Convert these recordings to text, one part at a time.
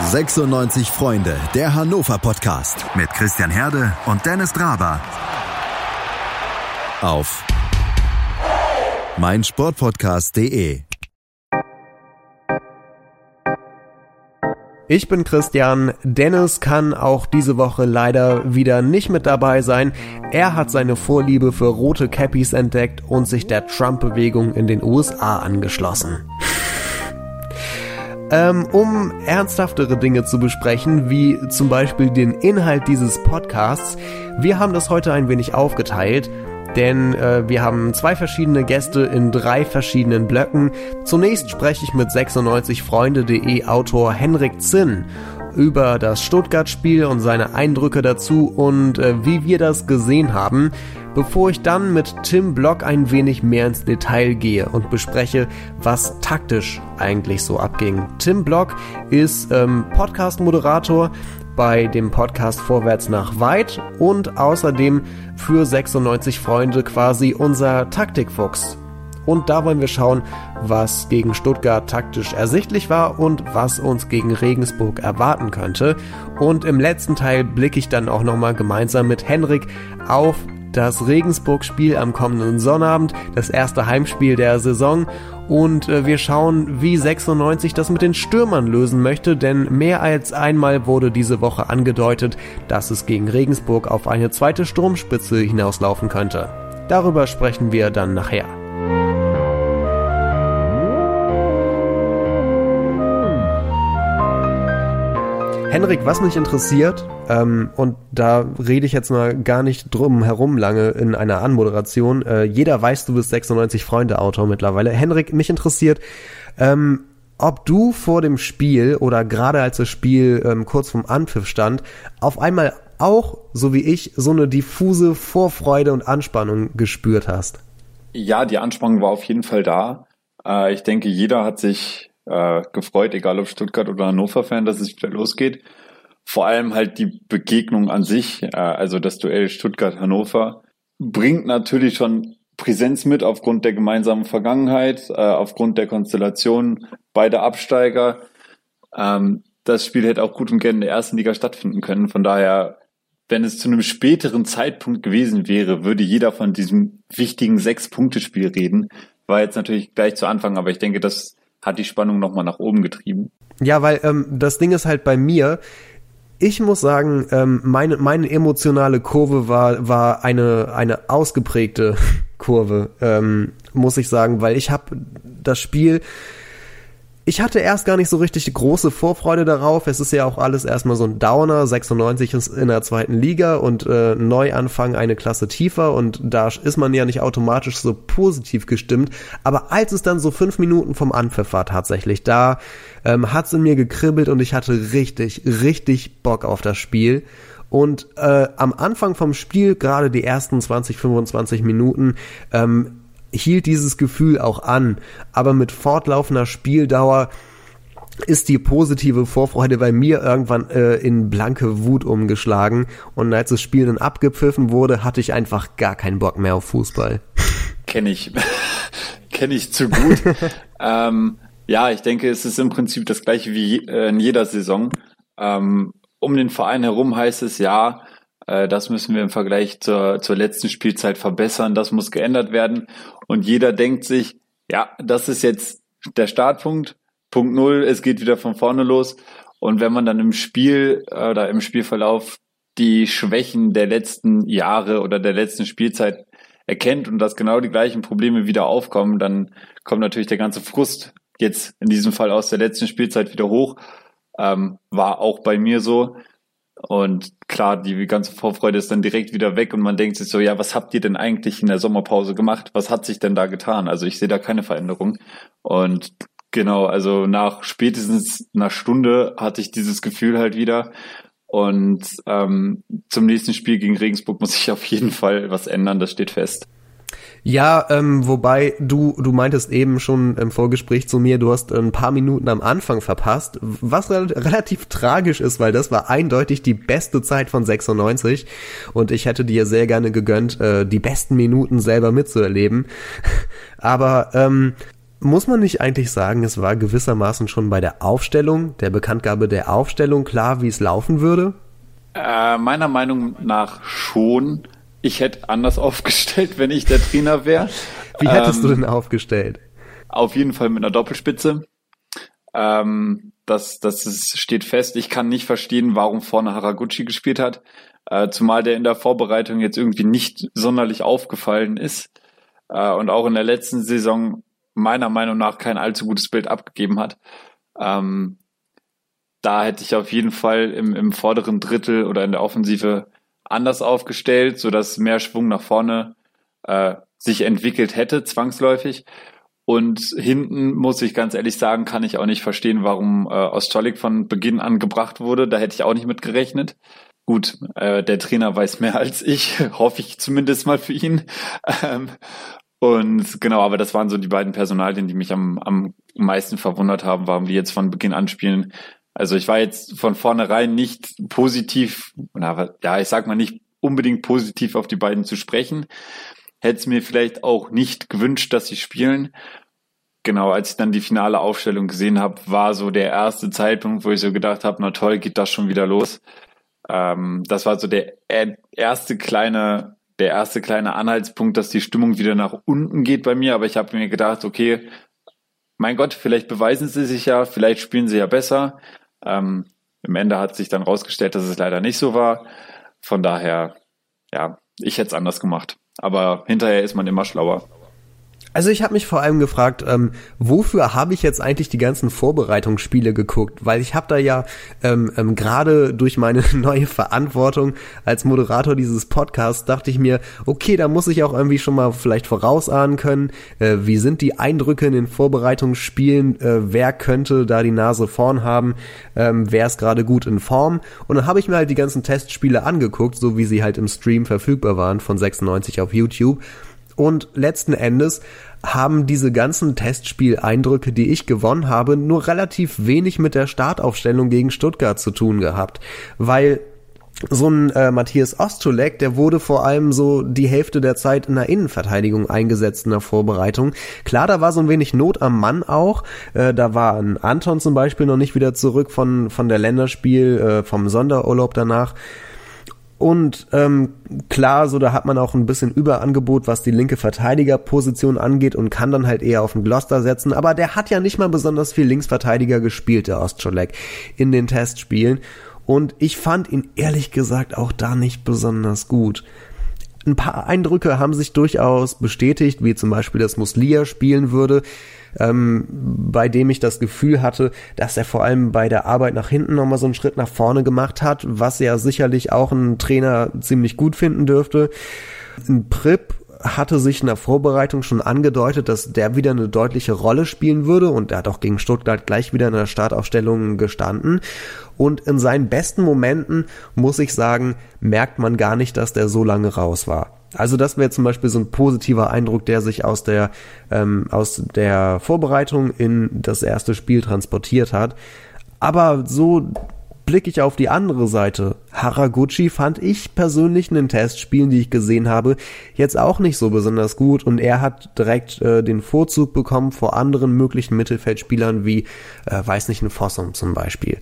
96 Freunde, der Hannover Podcast mit Christian Herde und Dennis Draber. Auf meinsportpodcast.de. Ich bin Christian. Dennis kann auch diese Woche leider wieder nicht mit dabei sein. Er hat seine Vorliebe für rote Cappies entdeckt und sich der Trump-Bewegung in den USA angeschlossen. Ähm, um ernsthaftere Dinge zu besprechen, wie zum Beispiel den Inhalt dieses Podcasts. Wir haben das heute ein wenig aufgeteilt, denn äh, wir haben zwei verschiedene Gäste in drei verschiedenen Blöcken. Zunächst spreche ich mit 96freunde.de Autor Henrik Zinn über das Stuttgart-Spiel und seine Eindrücke dazu und äh, wie wir das gesehen haben bevor ich dann mit Tim Block ein wenig mehr ins Detail gehe und bespreche, was taktisch eigentlich so abging. Tim Block ist ähm, Podcast-Moderator bei dem Podcast Vorwärts nach Weit und außerdem für 96 Freunde quasi unser Taktikfuchs. Und da wollen wir schauen, was gegen Stuttgart taktisch ersichtlich war und was uns gegen Regensburg erwarten könnte. Und im letzten Teil blicke ich dann auch nochmal gemeinsam mit Henrik auf das Regensburg-Spiel am kommenden Sonnabend, das erste Heimspiel der Saison. Und äh, wir schauen, wie 96 das mit den Stürmern lösen möchte, denn mehr als einmal wurde diese Woche angedeutet, dass es gegen Regensburg auf eine zweite Sturmspitze hinauslaufen könnte. Darüber sprechen wir dann nachher. Henrik, was mich interessiert, ähm, und da rede ich jetzt mal gar nicht drum herum lange in einer Anmoderation, äh, jeder weiß, du bist 96 Freunde Autor mittlerweile. Henrik, mich interessiert, ähm, ob du vor dem Spiel oder gerade als das Spiel ähm, kurz vorm Anpfiff stand, auf einmal auch, so wie ich, so eine diffuse Vorfreude und Anspannung gespürt hast. Ja, die Anspannung war auf jeden Fall da. Äh, ich denke, jeder hat sich äh, gefreut, egal ob Stuttgart oder Hannover-Fan, dass es wieder losgeht. Vor allem halt die Begegnung an sich, äh, also das Duell Stuttgart-Hannover, bringt natürlich schon Präsenz mit aufgrund der gemeinsamen Vergangenheit, äh, aufgrund der Konstellation beider Absteiger. Ähm, das Spiel hätte auch gut und gerne in der ersten Liga stattfinden können. Von daher, wenn es zu einem späteren Zeitpunkt gewesen wäre, würde jeder von diesem wichtigen Sechs-Punkte-Spiel reden. War jetzt natürlich gleich zu Anfang, aber ich denke, das hat die Spannung nochmal nach oben getrieben. Ja, weil ähm, das Ding ist halt bei mir, ich muss sagen, ähm, meine, meine emotionale Kurve war, war eine, eine ausgeprägte Kurve, ähm, muss ich sagen, weil ich habe das Spiel ich hatte erst gar nicht so richtig große Vorfreude darauf. Es ist ja auch alles erstmal so ein Downer. 96 ist in der zweiten Liga und äh, Neuanfang eine Klasse tiefer und da ist man ja nicht automatisch so positiv gestimmt. Aber als es dann so fünf Minuten vom Anpfiff war tatsächlich, da ähm, hat es in mir gekribbelt und ich hatte richtig, richtig Bock auf das Spiel. Und äh, am Anfang vom Spiel, gerade die ersten 20, 25 Minuten, ähm, hielt dieses Gefühl auch an, aber mit fortlaufender Spieldauer ist die positive Vorfreude bei mir irgendwann äh, in blanke Wut umgeschlagen und als das Spiel dann abgepfiffen wurde, hatte ich einfach gar keinen Bock mehr auf Fußball. Kenne ich, kenne ich zu gut. ähm, ja, ich denke, es ist im Prinzip das gleiche wie äh, in jeder Saison. Ähm, um den Verein herum heißt es ja, das müssen wir im Vergleich zur, zur letzten Spielzeit verbessern. Das muss geändert werden. Und jeder denkt sich, ja, das ist jetzt der Startpunkt. Punkt Null, es geht wieder von vorne los. Und wenn man dann im Spiel äh, oder im Spielverlauf die Schwächen der letzten Jahre oder der letzten Spielzeit erkennt und dass genau die gleichen Probleme wieder aufkommen, dann kommt natürlich der ganze Frust jetzt in diesem Fall aus der letzten Spielzeit wieder hoch. Ähm, war auch bei mir so. Und klar, die ganze Vorfreude ist dann direkt wieder weg und man denkt sich so, ja, was habt ihr denn eigentlich in der Sommerpause gemacht? Was hat sich denn da getan? Also ich sehe da keine Veränderung. Und genau, also nach spätestens einer Stunde hatte ich dieses Gefühl halt wieder. Und ähm, zum nächsten Spiel gegen Regensburg muss ich auf jeden Fall was ändern, das steht fest. Ja, ähm, wobei du, du meintest eben schon im Vorgespräch zu mir, du hast ein paar Minuten am Anfang verpasst, was re relativ tragisch ist, weil das war eindeutig die beste Zeit von 96 und ich hätte dir sehr gerne gegönnt, äh, die besten Minuten selber mitzuerleben. Aber ähm, muss man nicht eigentlich sagen, es war gewissermaßen schon bei der Aufstellung, der Bekanntgabe der Aufstellung klar, wie es laufen würde? Äh, meiner Meinung nach schon. Ich hätte anders aufgestellt, wenn ich der Trainer wäre. Wie hättest ähm, du denn aufgestellt? Auf jeden Fall mit einer Doppelspitze. Ähm, das, das ist, steht fest. Ich kann nicht verstehen, warum vorne Haraguchi gespielt hat. Äh, zumal der in der Vorbereitung jetzt irgendwie nicht sonderlich aufgefallen ist. Äh, und auch in der letzten Saison meiner Meinung nach kein allzu gutes Bild abgegeben hat. Ähm, da hätte ich auf jeden Fall im, im vorderen Drittel oder in der Offensive anders aufgestellt, sodass mehr Schwung nach vorne äh, sich entwickelt hätte, zwangsläufig. Und hinten muss ich ganz ehrlich sagen, kann ich auch nicht verstehen, warum äh, Ostolik von Beginn an gebracht wurde. Da hätte ich auch nicht mit gerechnet. Gut, äh, der Trainer weiß mehr als ich, hoffe ich zumindest mal für ihn. Ähm, und genau, aber das waren so die beiden Personalien, die mich am, am meisten verwundert haben, warum die jetzt von Beginn an spielen. Also ich war jetzt von vornherein nicht positiv, na, ja, ich sag mal nicht unbedingt positiv auf die beiden zu sprechen. Hätte es mir vielleicht auch nicht gewünscht, dass sie spielen. Genau, als ich dann die finale Aufstellung gesehen habe, war so der erste Zeitpunkt, wo ich so gedacht habe, na toll, geht das schon wieder los. Ähm, das war so der erste kleine der erste kleine Anhaltspunkt, dass die Stimmung wieder nach unten geht bei mir. Aber ich habe mir gedacht, okay, mein Gott, vielleicht beweisen sie sich ja, vielleicht spielen sie ja besser. Ähm, Im Ende hat sich dann rausgestellt, dass es leider nicht so war. Von daher, ja, ich hätte es anders gemacht. Aber hinterher ist man immer schlauer. Also ich habe mich vor allem gefragt, ähm, wofür habe ich jetzt eigentlich die ganzen Vorbereitungsspiele geguckt? Weil ich habe da ja ähm, ähm, gerade durch meine neue Verantwortung als Moderator dieses Podcasts dachte ich mir, okay, da muss ich auch irgendwie schon mal vielleicht vorausahnen können, äh, wie sind die Eindrücke in den Vorbereitungsspielen, äh, wer könnte da die Nase vorn haben, ähm, wer ist gerade gut in Form. Und dann habe ich mir halt die ganzen Testspiele angeguckt, so wie sie halt im Stream verfügbar waren von 96 auf YouTube. Und letzten Endes haben diese ganzen Testspieleindrücke, die ich gewonnen habe, nur relativ wenig mit der Startaufstellung gegen Stuttgart zu tun gehabt, weil so ein äh, Matthias Ostulek, der wurde vor allem so die Hälfte der Zeit in der Innenverteidigung eingesetzt in der Vorbereitung. Klar, da war so ein wenig Not am Mann auch. Äh, da war ein Anton zum Beispiel noch nicht wieder zurück von, von der Länderspiel, äh, vom Sonderurlaub danach. Und ähm, klar, so da hat man auch ein bisschen Überangebot, was die linke Verteidigerposition angeht und kann dann halt eher auf den Gloster setzen. Aber der hat ja nicht mal besonders viel Linksverteidiger gespielt, der Ostscholek, in den Testspielen. Und ich fand ihn ehrlich gesagt auch da nicht besonders gut. Ein paar Eindrücke haben sich durchaus bestätigt, wie zum Beispiel, dass Muslia spielen würde ähm, bei dem ich das Gefühl hatte, dass er vor allem bei der Arbeit nach hinten nochmal so einen Schritt nach vorne gemacht hat, was ja sicherlich auch ein Trainer ziemlich gut finden dürfte. Ein Prip hatte sich in der Vorbereitung schon angedeutet, dass der wieder eine deutliche Rolle spielen würde und er hat auch gegen Stuttgart gleich wieder in der Startaufstellung gestanden. Und in seinen besten Momenten, muss ich sagen, merkt man gar nicht, dass der so lange raus war. Also das wäre zum Beispiel so ein positiver Eindruck, der sich aus der, ähm, aus der Vorbereitung in das erste Spiel transportiert hat. Aber so blicke ich auf die andere Seite. Haraguchi fand ich persönlich in den Testspielen, die ich gesehen habe, jetzt auch nicht so besonders gut und er hat direkt äh, den Vorzug bekommen vor anderen möglichen Mittelfeldspielern wie, äh, weiß nicht, ein Fossum zum Beispiel.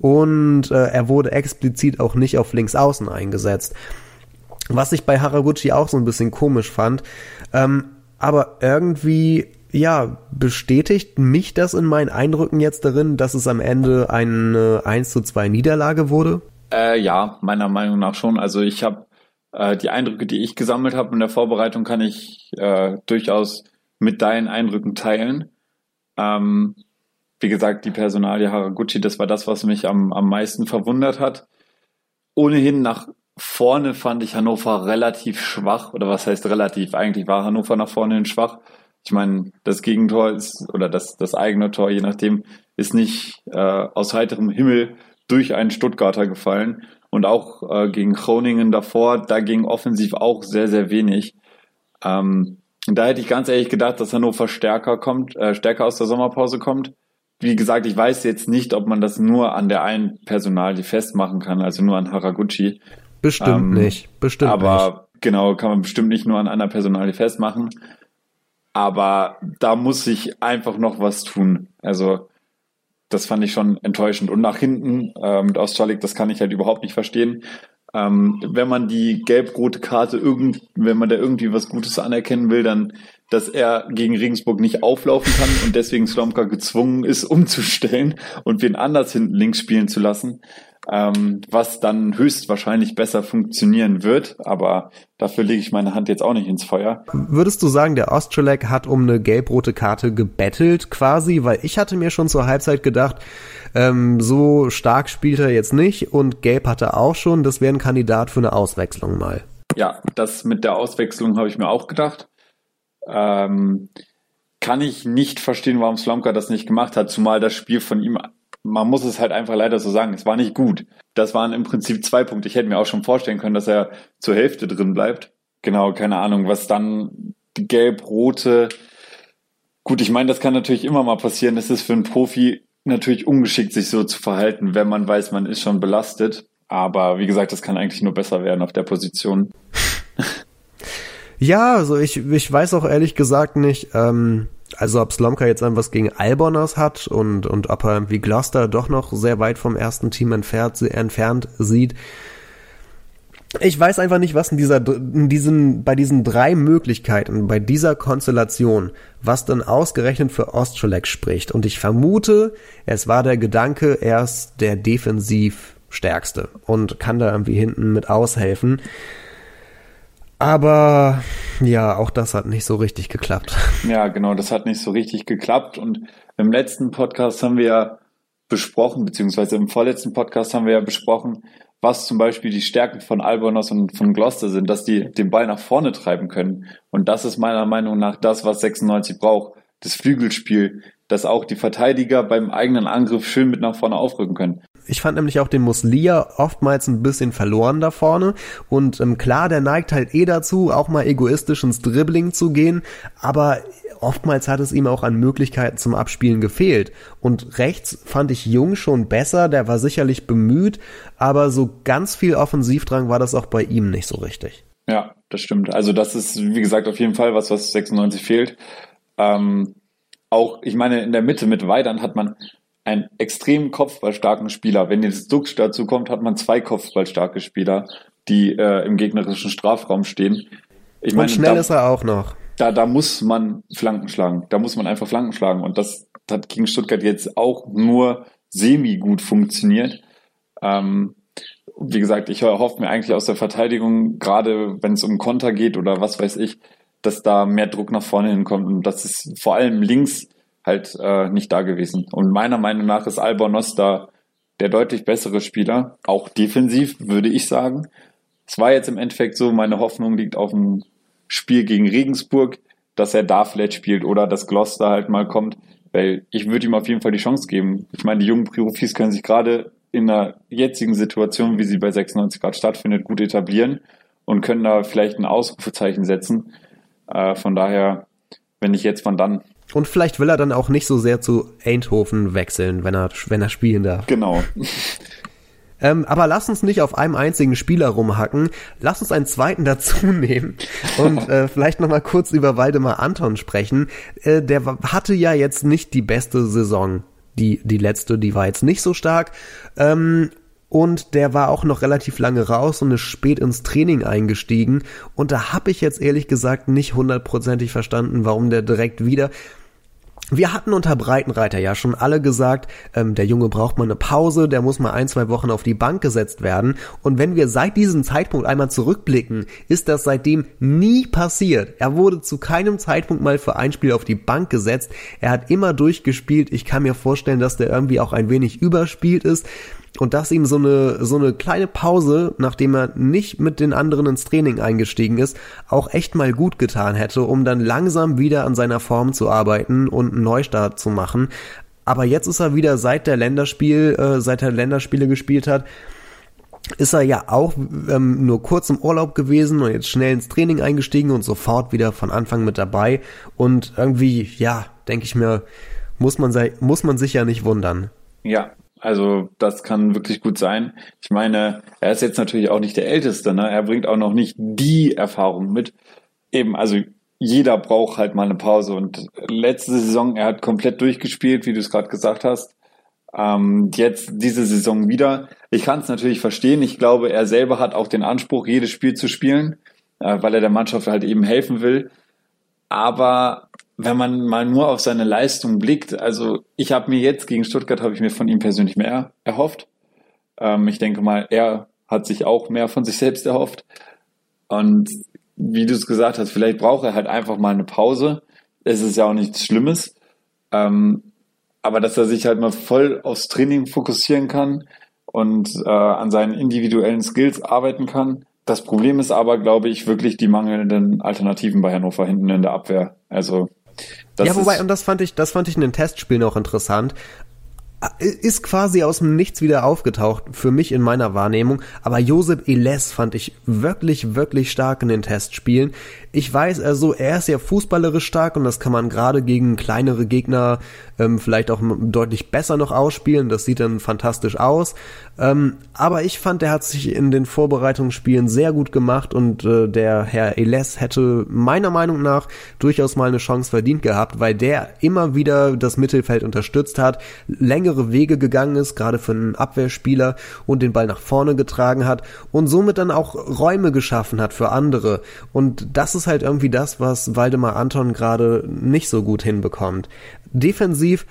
Und äh, er wurde explizit auch nicht auf links außen eingesetzt. Was ich bei Haraguchi auch so ein bisschen komisch fand. Ähm, aber irgendwie, ja, bestätigt mich das in meinen Eindrücken jetzt darin, dass es am Ende eine 1 zu 2 Niederlage wurde? Äh, ja, meiner Meinung nach schon. Also ich habe äh, die Eindrücke, die ich gesammelt habe in der Vorbereitung, kann ich äh, durchaus mit deinen Eindrücken teilen. Ähm, wie gesagt, die Personalie Haraguchi, das war das, was mich am, am meisten verwundert hat. Ohnehin nach vorne fand ich Hannover relativ schwach, oder was heißt relativ? Eigentlich war Hannover nach vorne hin schwach. Ich meine, das Gegentor ist, oder das, das eigene Tor, je nachdem, ist nicht äh, aus heiterem Himmel durch einen Stuttgarter gefallen. Und auch äh, gegen Groningen davor, da ging offensiv auch sehr, sehr wenig. Ähm, da hätte ich ganz ehrlich gedacht, dass Hannover stärker kommt, äh, stärker aus der Sommerpause kommt. Wie gesagt, ich weiß jetzt nicht, ob man das nur an der einen Personalie festmachen kann, also nur an Haraguchi. Bestimmt ähm, nicht. Bestimmt aber nicht. genau, kann man bestimmt nicht nur an einer Personalie festmachen. Aber da muss sich einfach noch was tun. Also das fand ich schon enttäuschend. Und nach hinten äh, mit Australik, das kann ich halt überhaupt nicht verstehen. Ähm, wenn man die gelb-rote Karte irgend, wenn man da irgendwie was Gutes anerkennen will, dann, dass er gegen Regensburg nicht auflaufen kann und deswegen Slomka gezwungen ist, umzustellen und wen anders hinten links spielen zu lassen ähm, was dann höchstwahrscheinlich besser funktionieren wird. Aber dafür lege ich meine Hand jetzt auch nicht ins Feuer. Würdest du sagen, der Ostrolek hat um eine gelb-rote Karte gebettelt quasi? Weil ich hatte mir schon zur Halbzeit gedacht, ähm, so stark spielt er jetzt nicht und gelb hat er auch schon. Das wäre ein Kandidat für eine Auswechslung mal. Ja, das mit der Auswechslung habe ich mir auch gedacht. Ähm, kann ich nicht verstehen, warum Slomka das nicht gemacht hat, zumal das Spiel von ihm man muss es halt einfach leider so sagen, es war nicht gut. Das waren im Prinzip zwei Punkte. Ich hätte mir auch schon vorstellen können, dass er zur Hälfte drin bleibt. Genau, keine Ahnung, was dann die gelb-rote. Gut, ich meine, das kann natürlich immer mal passieren. Es ist für einen Profi natürlich ungeschickt, sich so zu verhalten, wenn man weiß, man ist schon belastet. Aber wie gesagt, das kann eigentlich nur besser werden auf der Position. Ja, also ich, ich weiß auch ehrlich gesagt nicht, ähm, also ob Slomka jetzt was gegen Albonas hat und, und ob er wie Gloucester doch noch sehr weit vom ersten Team entfernt, entfernt sieht. Ich weiß einfach nicht, was in dieser, in diesen, bei diesen drei Möglichkeiten, bei dieser Konstellation, was dann ausgerechnet für Ostrolek spricht. Und ich vermute, es war der Gedanke, er ist der defensiv stärkste und kann da irgendwie hinten mit aushelfen. Aber ja, auch das hat nicht so richtig geklappt. Ja, genau, das hat nicht so richtig geklappt. Und im letzten Podcast haben wir ja besprochen, beziehungsweise im vorletzten Podcast haben wir ja besprochen, was zum Beispiel die Stärken von Albonos und von Gloucester sind, dass die den Ball nach vorne treiben können. Und das ist meiner Meinung nach das, was 96 braucht. Das Flügelspiel, dass auch die Verteidiger beim eigenen Angriff schön mit nach vorne aufrücken können. Ich fand nämlich auch den Muslia oftmals ein bisschen verloren da vorne. Und ähm, klar, der neigt halt eh dazu, auch mal egoistisch ins Dribbling zu gehen. Aber oftmals hat es ihm auch an Möglichkeiten zum Abspielen gefehlt. Und rechts fand ich Jung schon besser, der war sicherlich bemüht, aber so ganz viel Offensivdrang war das auch bei ihm nicht so richtig. Ja, das stimmt. Also das ist, wie gesagt, auf jeden Fall was, was 96 fehlt. Ähm, auch, ich meine, in der Mitte mit Weidern hat man einen extrem kopfballstarken Spieler. Wenn jetzt Dux dazu kommt, hat man zwei kopfballstarke Spieler, die äh, im gegnerischen Strafraum stehen. Ich meine, Und schnell da, ist er auch noch. Da, da muss man Flanken schlagen. Da muss man einfach Flanken schlagen. Und das hat gegen Stuttgart jetzt auch nur semi gut funktioniert. Ähm, wie gesagt, ich hoffe mir eigentlich aus der Verteidigung, gerade wenn es um Konter geht oder was weiß ich, dass da mehr Druck nach vorne hinkommt und das ist vor allem links halt äh, nicht da gewesen. Und meiner Meinung nach ist Albonos da der deutlich bessere Spieler, auch defensiv, würde ich sagen. Es war jetzt im Endeffekt so, meine Hoffnung liegt auf dem Spiel gegen Regensburg, dass er da vielleicht spielt oder dass Gloucester halt mal kommt, weil ich würde ihm auf jeden Fall die Chance geben. Ich meine, die jungen Profis können sich gerade in der jetzigen Situation, wie sie bei 96 Grad stattfindet, gut etablieren und können da vielleicht ein Ausrufezeichen setzen. Äh, von daher, wenn ich jetzt von dann. Und vielleicht will er dann auch nicht so sehr zu Eindhoven wechseln, wenn er, wenn er spielen darf. Genau. Ähm, aber lass uns nicht auf einem einzigen Spieler rumhacken. Lass uns einen zweiten dazu nehmen und äh, vielleicht nochmal kurz über Waldemar Anton sprechen. Äh, der hatte ja jetzt nicht die beste Saison. Die, die letzte, die war jetzt nicht so stark. Ähm, und der war auch noch relativ lange raus und ist spät ins Training eingestiegen und da habe ich jetzt ehrlich gesagt nicht hundertprozentig verstanden, warum der direkt wieder wir hatten unter Breitenreiter ja schon alle gesagt, ähm, der Junge braucht mal eine Pause, der muss mal ein, zwei Wochen auf die Bank gesetzt werden. Und wenn wir seit diesem Zeitpunkt einmal zurückblicken, ist das seitdem nie passiert. Er wurde zu keinem Zeitpunkt mal für ein Spiel auf die Bank gesetzt. Er hat immer durchgespielt. Ich kann mir vorstellen, dass der irgendwie auch ein wenig überspielt ist und dass ihm so eine, so eine kleine Pause, nachdem er nicht mit den anderen ins Training eingestiegen ist, auch echt mal gut getan hätte, um dann langsam wieder an seiner Form zu arbeiten und einen Neustart zu machen. Aber jetzt ist er wieder seit der Länderspiel, äh, seit er Länderspiele gespielt hat, ist er ja auch ähm, nur kurz im Urlaub gewesen und jetzt schnell ins Training eingestiegen und sofort wieder von Anfang mit dabei. Und irgendwie, ja, denke ich mir, muss man, sei, muss man sich ja nicht wundern. Ja, also das kann wirklich gut sein. Ich meine, er ist jetzt natürlich auch nicht der Älteste, ne? Er bringt auch noch nicht die Erfahrung mit. Eben, also jeder braucht halt mal eine Pause. Und letzte Saison, er hat komplett durchgespielt, wie du es gerade gesagt hast. Ähm, jetzt diese Saison wieder. Ich kann es natürlich verstehen. Ich glaube, er selber hat auch den Anspruch, jedes Spiel zu spielen, äh, weil er der Mannschaft halt eben helfen will. Aber wenn man mal nur auf seine Leistung blickt, also ich habe mir jetzt gegen Stuttgart habe ich mir von ihm persönlich mehr erhofft. Ähm, ich denke mal, er hat sich auch mehr von sich selbst erhofft. Und wie du es gesagt hast, vielleicht braucht er halt einfach mal eine Pause. Es ist ja auch nichts Schlimmes. Ähm, aber dass er sich halt mal voll aufs Training fokussieren kann und äh, an seinen individuellen Skills arbeiten kann. Das Problem ist aber, glaube ich, wirklich die mangelnden Alternativen bei Hannover hinten in der Abwehr. Also das ja, wobei, und das fand ich, das fand ich in den Testspielen auch interessant ist quasi aus dem Nichts wieder aufgetaucht, für mich in meiner Wahrnehmung. Aber Josep Eles fand ich wirklich, wirklich stark in den Testspielen. Ich weiß also, er ist ja fußballerisch stark und das kann man gerade gegen kleinere Gegner ähm, vielleicht auch deutlich besser noch ausspielen. Das sieht dann fantastisch aus. Ähm, aber ich fand, er hat sich in den Vorbereitungsspielen sehr gut gemacht und äh, der Herr Eles hätte meiner Meinung nach durchaus mal eine Chance verdient gehabt, weil der immer wieder das Mittelfeld unterstützt hat, längere Wege gegangen ist, gerade für einen Abwehrspieler und den Ball nach vorne getragen hat und somit dann auch Räume geschaffen hat für andere. Und das ist halt irgendwie das, was Waldemar Anton gerade nicht so gut hinbekommt. Defensiv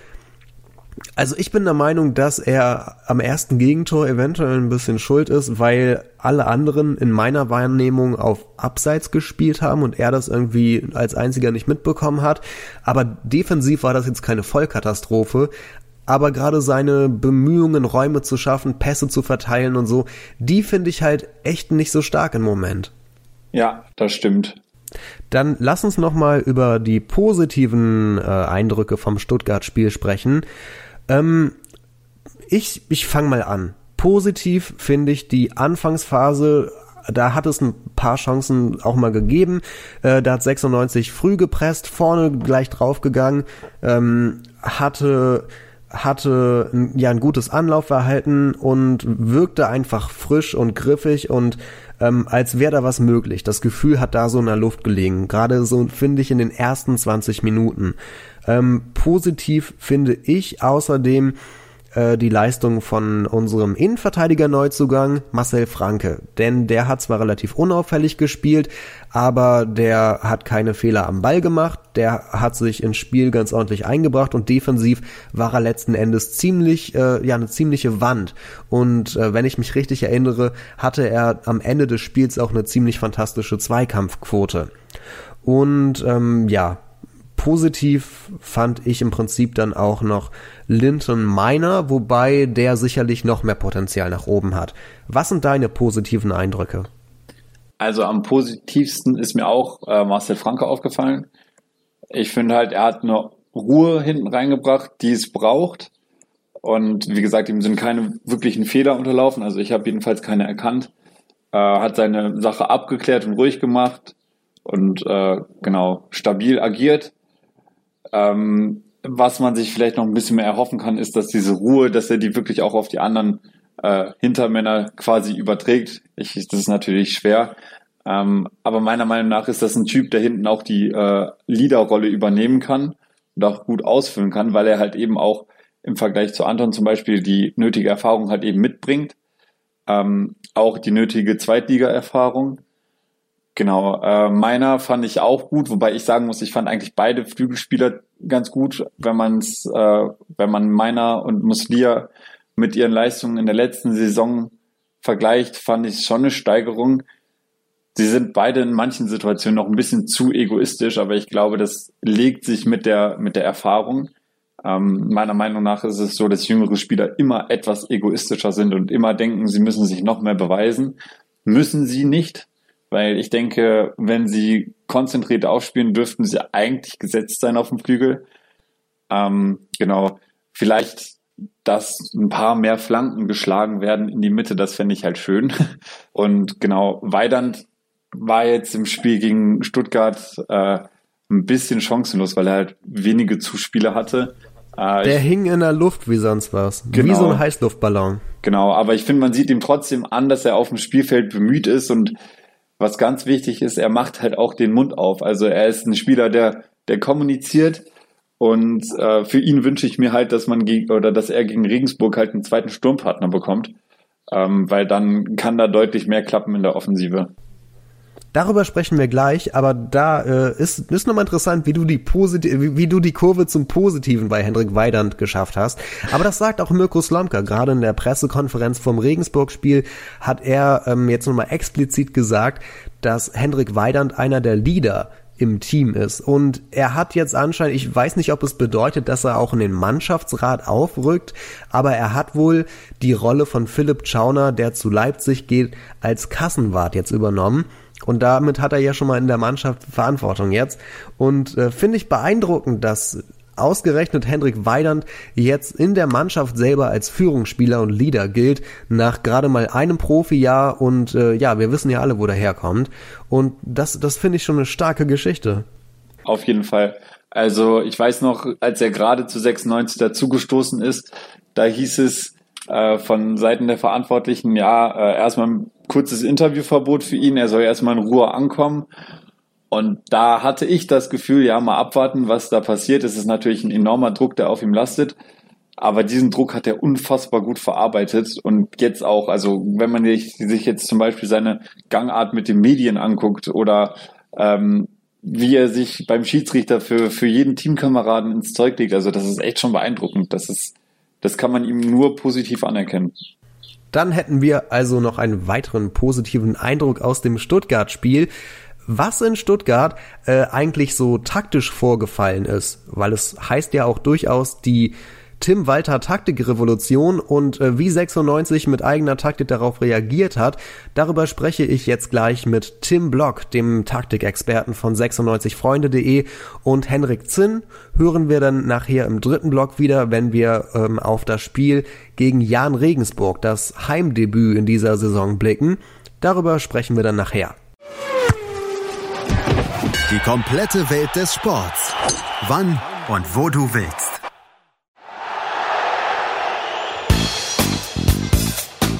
also ich bin der Meinung, dass er am ersten Gegentor eventuell ein bisschen schuld ist, weil alle anderen in meiner Wahrnehmung auf Abseits gespielt haben und er das irgendwie als einziger nicht mitbekommen hat. Aber defensiv war das jetzt keine Vollkatastrophe. Aber gerade seine Bemühungen, Räume zu schaffen, Pässe zu verteilen und so, die finde ich halt echt nicht so stark im Moment. Ja, das stimmt. Dann lass uns nochmal über die positiven äh, Eindrücke vom Stuttgart-Spiel sprechen. Ähm, ich ich fange mal an. Positiv finde ich die Anfangsphase da hat es ein paar Chancen auch mal gegeben. Äh, da hat 96 früh gepresst, vorne gleich draufgegangen, ähm, hatte hatte ja ein gutes Anlaufverhalten und wirkte einfach frisch und griffig und ähm, als wäre da was möglich. Das Gefühl hat da so in der Luft gelegen. Gerade so finde ich in den ersten 20 Minuten. Ähm, positiv finde ich außerdem äh, die Leistung von unserem Innenverteidiger-Neuzugang Marcel Franke. Denn der hat zwar relativ unauffällig gespielt, aber der hat keine Fehler am Ball gemacht, der hat sich ins Spiel ganz ordentlich eingebracht und defensiv war er letzten Endes ziemlich, äh, ja, eine ziemliche Wand. Und äh, wenn ich mich richtig erinnere, hatte er am Ende des Spiels auch eine ziemlich fantastische Zweikampfquote. Und ähm, ja, Positiv fand ich im Prinzip dann auch noch Linton Miner, wobei der sicherlich noch mehr Potenzial nach oben hat. Was sind deine positiven Eindrücke? Also am positivsten ist mir auch äh, Marcel Franke aufgefallen. Ich finde halt, er hat eine Ruhe hinten reingebracht, die es braucht. Und wie gesagt, ihm sind keine wirklichen Fehler unterlaufen. Also ich habe jedenfalls keine erkannt. Äh, hat seine Sache abgeklärt und ruhig gemacht und äh, genau stabil agiert. Ähm, was man sich vielleicht noch ein bisschen mehr erhoffen kann, ist, dass diese Ruhe, dass er die wirklich auch auf die anderen äh, Hintermänner quasi überträgt. Ich, das ist natürlich schwer. Ähm, aber meiner Meinung nach ist das ein Typ, der hinten auch die äh, Leaderrolle übernehmen kann und auch gut ausfüllen kann, weil er halt eben auch im Vergleich zu Anton zum Beispiel die nötige Erfahrung halt eben mitbringt. Ähm, auch die nötige Zweitliga-Erfahrung. Genau, äh, meiner fand ich auch gut, wobei ich sagen muss, ich fand eigentlich beide Flügelspieler ganz gut, wenn man's, äh, wenn man meiner und Muslia mit ihren Leistungen in der letzten Saison vergleicht, fand ich schon eine Steigerung. Sie sind beide in manchen Situationen noch ein bisschen zu egoistisch, aber ich glaube, das legt sich mit der mit der Erfahrung. Ähm, meiner Meinung nach ist es so, dass jüngere Spieler immer etwas egoistischer sind und immer denken, sie müssen sich noch mehr beweisen. Müssen sie nicht, weil ich denke, wenn sie konzentriert aufspielen, dürften sie eigentlich gesetzt sein auf dem Flügel. Ähm, genau, vielleicht, dass ein paar mehr Flanken geschlagen werden in die Mitte, das fände ich halt schön. Und genau, Weidand war jetzt im Spiel gegen Stuttgart äh, ein bisschen chancenlos, weil er halt wenige Zuspiele hatte. Äh, der ich, hing in der Luft wie sonst was. Genau, wie so ein Heißluftballon. Genau, aber ich finde, man sieht ihm trotzdem an, dass er auf dem Spielfeld bemüht ist und was ganz wichtig ist, er macht halt auch den Mund auf. Also er ist ein Spieler, der, der kommuniziert. Und äh, für ihn wünsche ich mir halt, dass man gegen, oder dass er gegen Regensburg halt einen zweiten Sturmpartner bekommt. Ähm, weil dann kann da deutlich mehr klappen in der Offensive. Darüber sprechen wir gleich, aber da äh, ist, ist nochmal interessant, wie du die Posit wie, wie, du die Kurve zum Positiven bei Hendrik Weidand geschafft hast. Aber das sagt auch Mirko Slomka. Gerade in der Pressekonferenz vom Regensburg-Spiel hat er ähm, jetzt nochmal explizit gesagt, dass Hendrik Weidand einer der Leader im Team ist. Und er hat jetzt anscheinend, ich weiß nicht, ob es bedeutet, dass er auch in den Mannschaftsrat aufrückt, aber er hat wohl die Rolle von Philipp Schauner, der zu Leipzig geht, als Kassenwart jetzt übernommen. Und damit hat er ja schon mal in der Mannschaft Verantwortung jetzt. Und äh, finde ich beeindruckend, dass ausgerechnet Hendrik Weidand jetzt in der Mannschaft selber als Führungsspieler und Leader gilt, nach gerade mal einem Profijahr und äh, ja, wir wissen ja alle, wo der herkommt. Und das, das finde ich schon eine starke Geschichte. Auf jeden Fall. Also ich weiß noch, als er gerade zu 96 dazugestoßen ist, da hieß es äh, von Seiten der Verantwortlichen, ja, äh, erstmal kurzes Interviewverbot für ihn, er soll erstmal in Ruhe ankommen. Und da hatte ich das Gefühl, ja, mal abwarten, was da passiert. Es ist natürlich ein enormer Druck, der auf ihm lastet. Aber diesen Druck hat er unfassbar gut verarbeitet. Und jetzt auch, also wenn man sich, jetzt zum Beispiel seine Gangart mit den Medien anguckt oder ähm, wie er sich beim Schiedsrichter für, für jeden Teamkameraden ins Zeug legt, also das ist echt schon beeindruckend. Das ist, das kann man ihm nur positiv anerkennen. Dann hätten wir also noch einen weiteren positiven Eindruck aus dem Stuttgart-Spiel. Was in Stuttgart äh, eigentlich so taktisch vorgefallen ist, weil es heißt ja auch durchaus die Tim Walter Taktikrevolution und äh, wie 96 mit eigener Taktik darauf reagiert hat, darüber spreche ich jetzt gleich mit Tim Block, dem Taktikexperten von 96freunde.de und Henrik Zinn hören wir dann nachher im dritten Block wieder, wenn wir ähm, auf das Spiel gegen Jan Regensburg, das Heimdebüt in dieser Saison blicken. Darüber sprechen wir dann nachher. Die komplette Welt des Sports. Wann und wo du willst.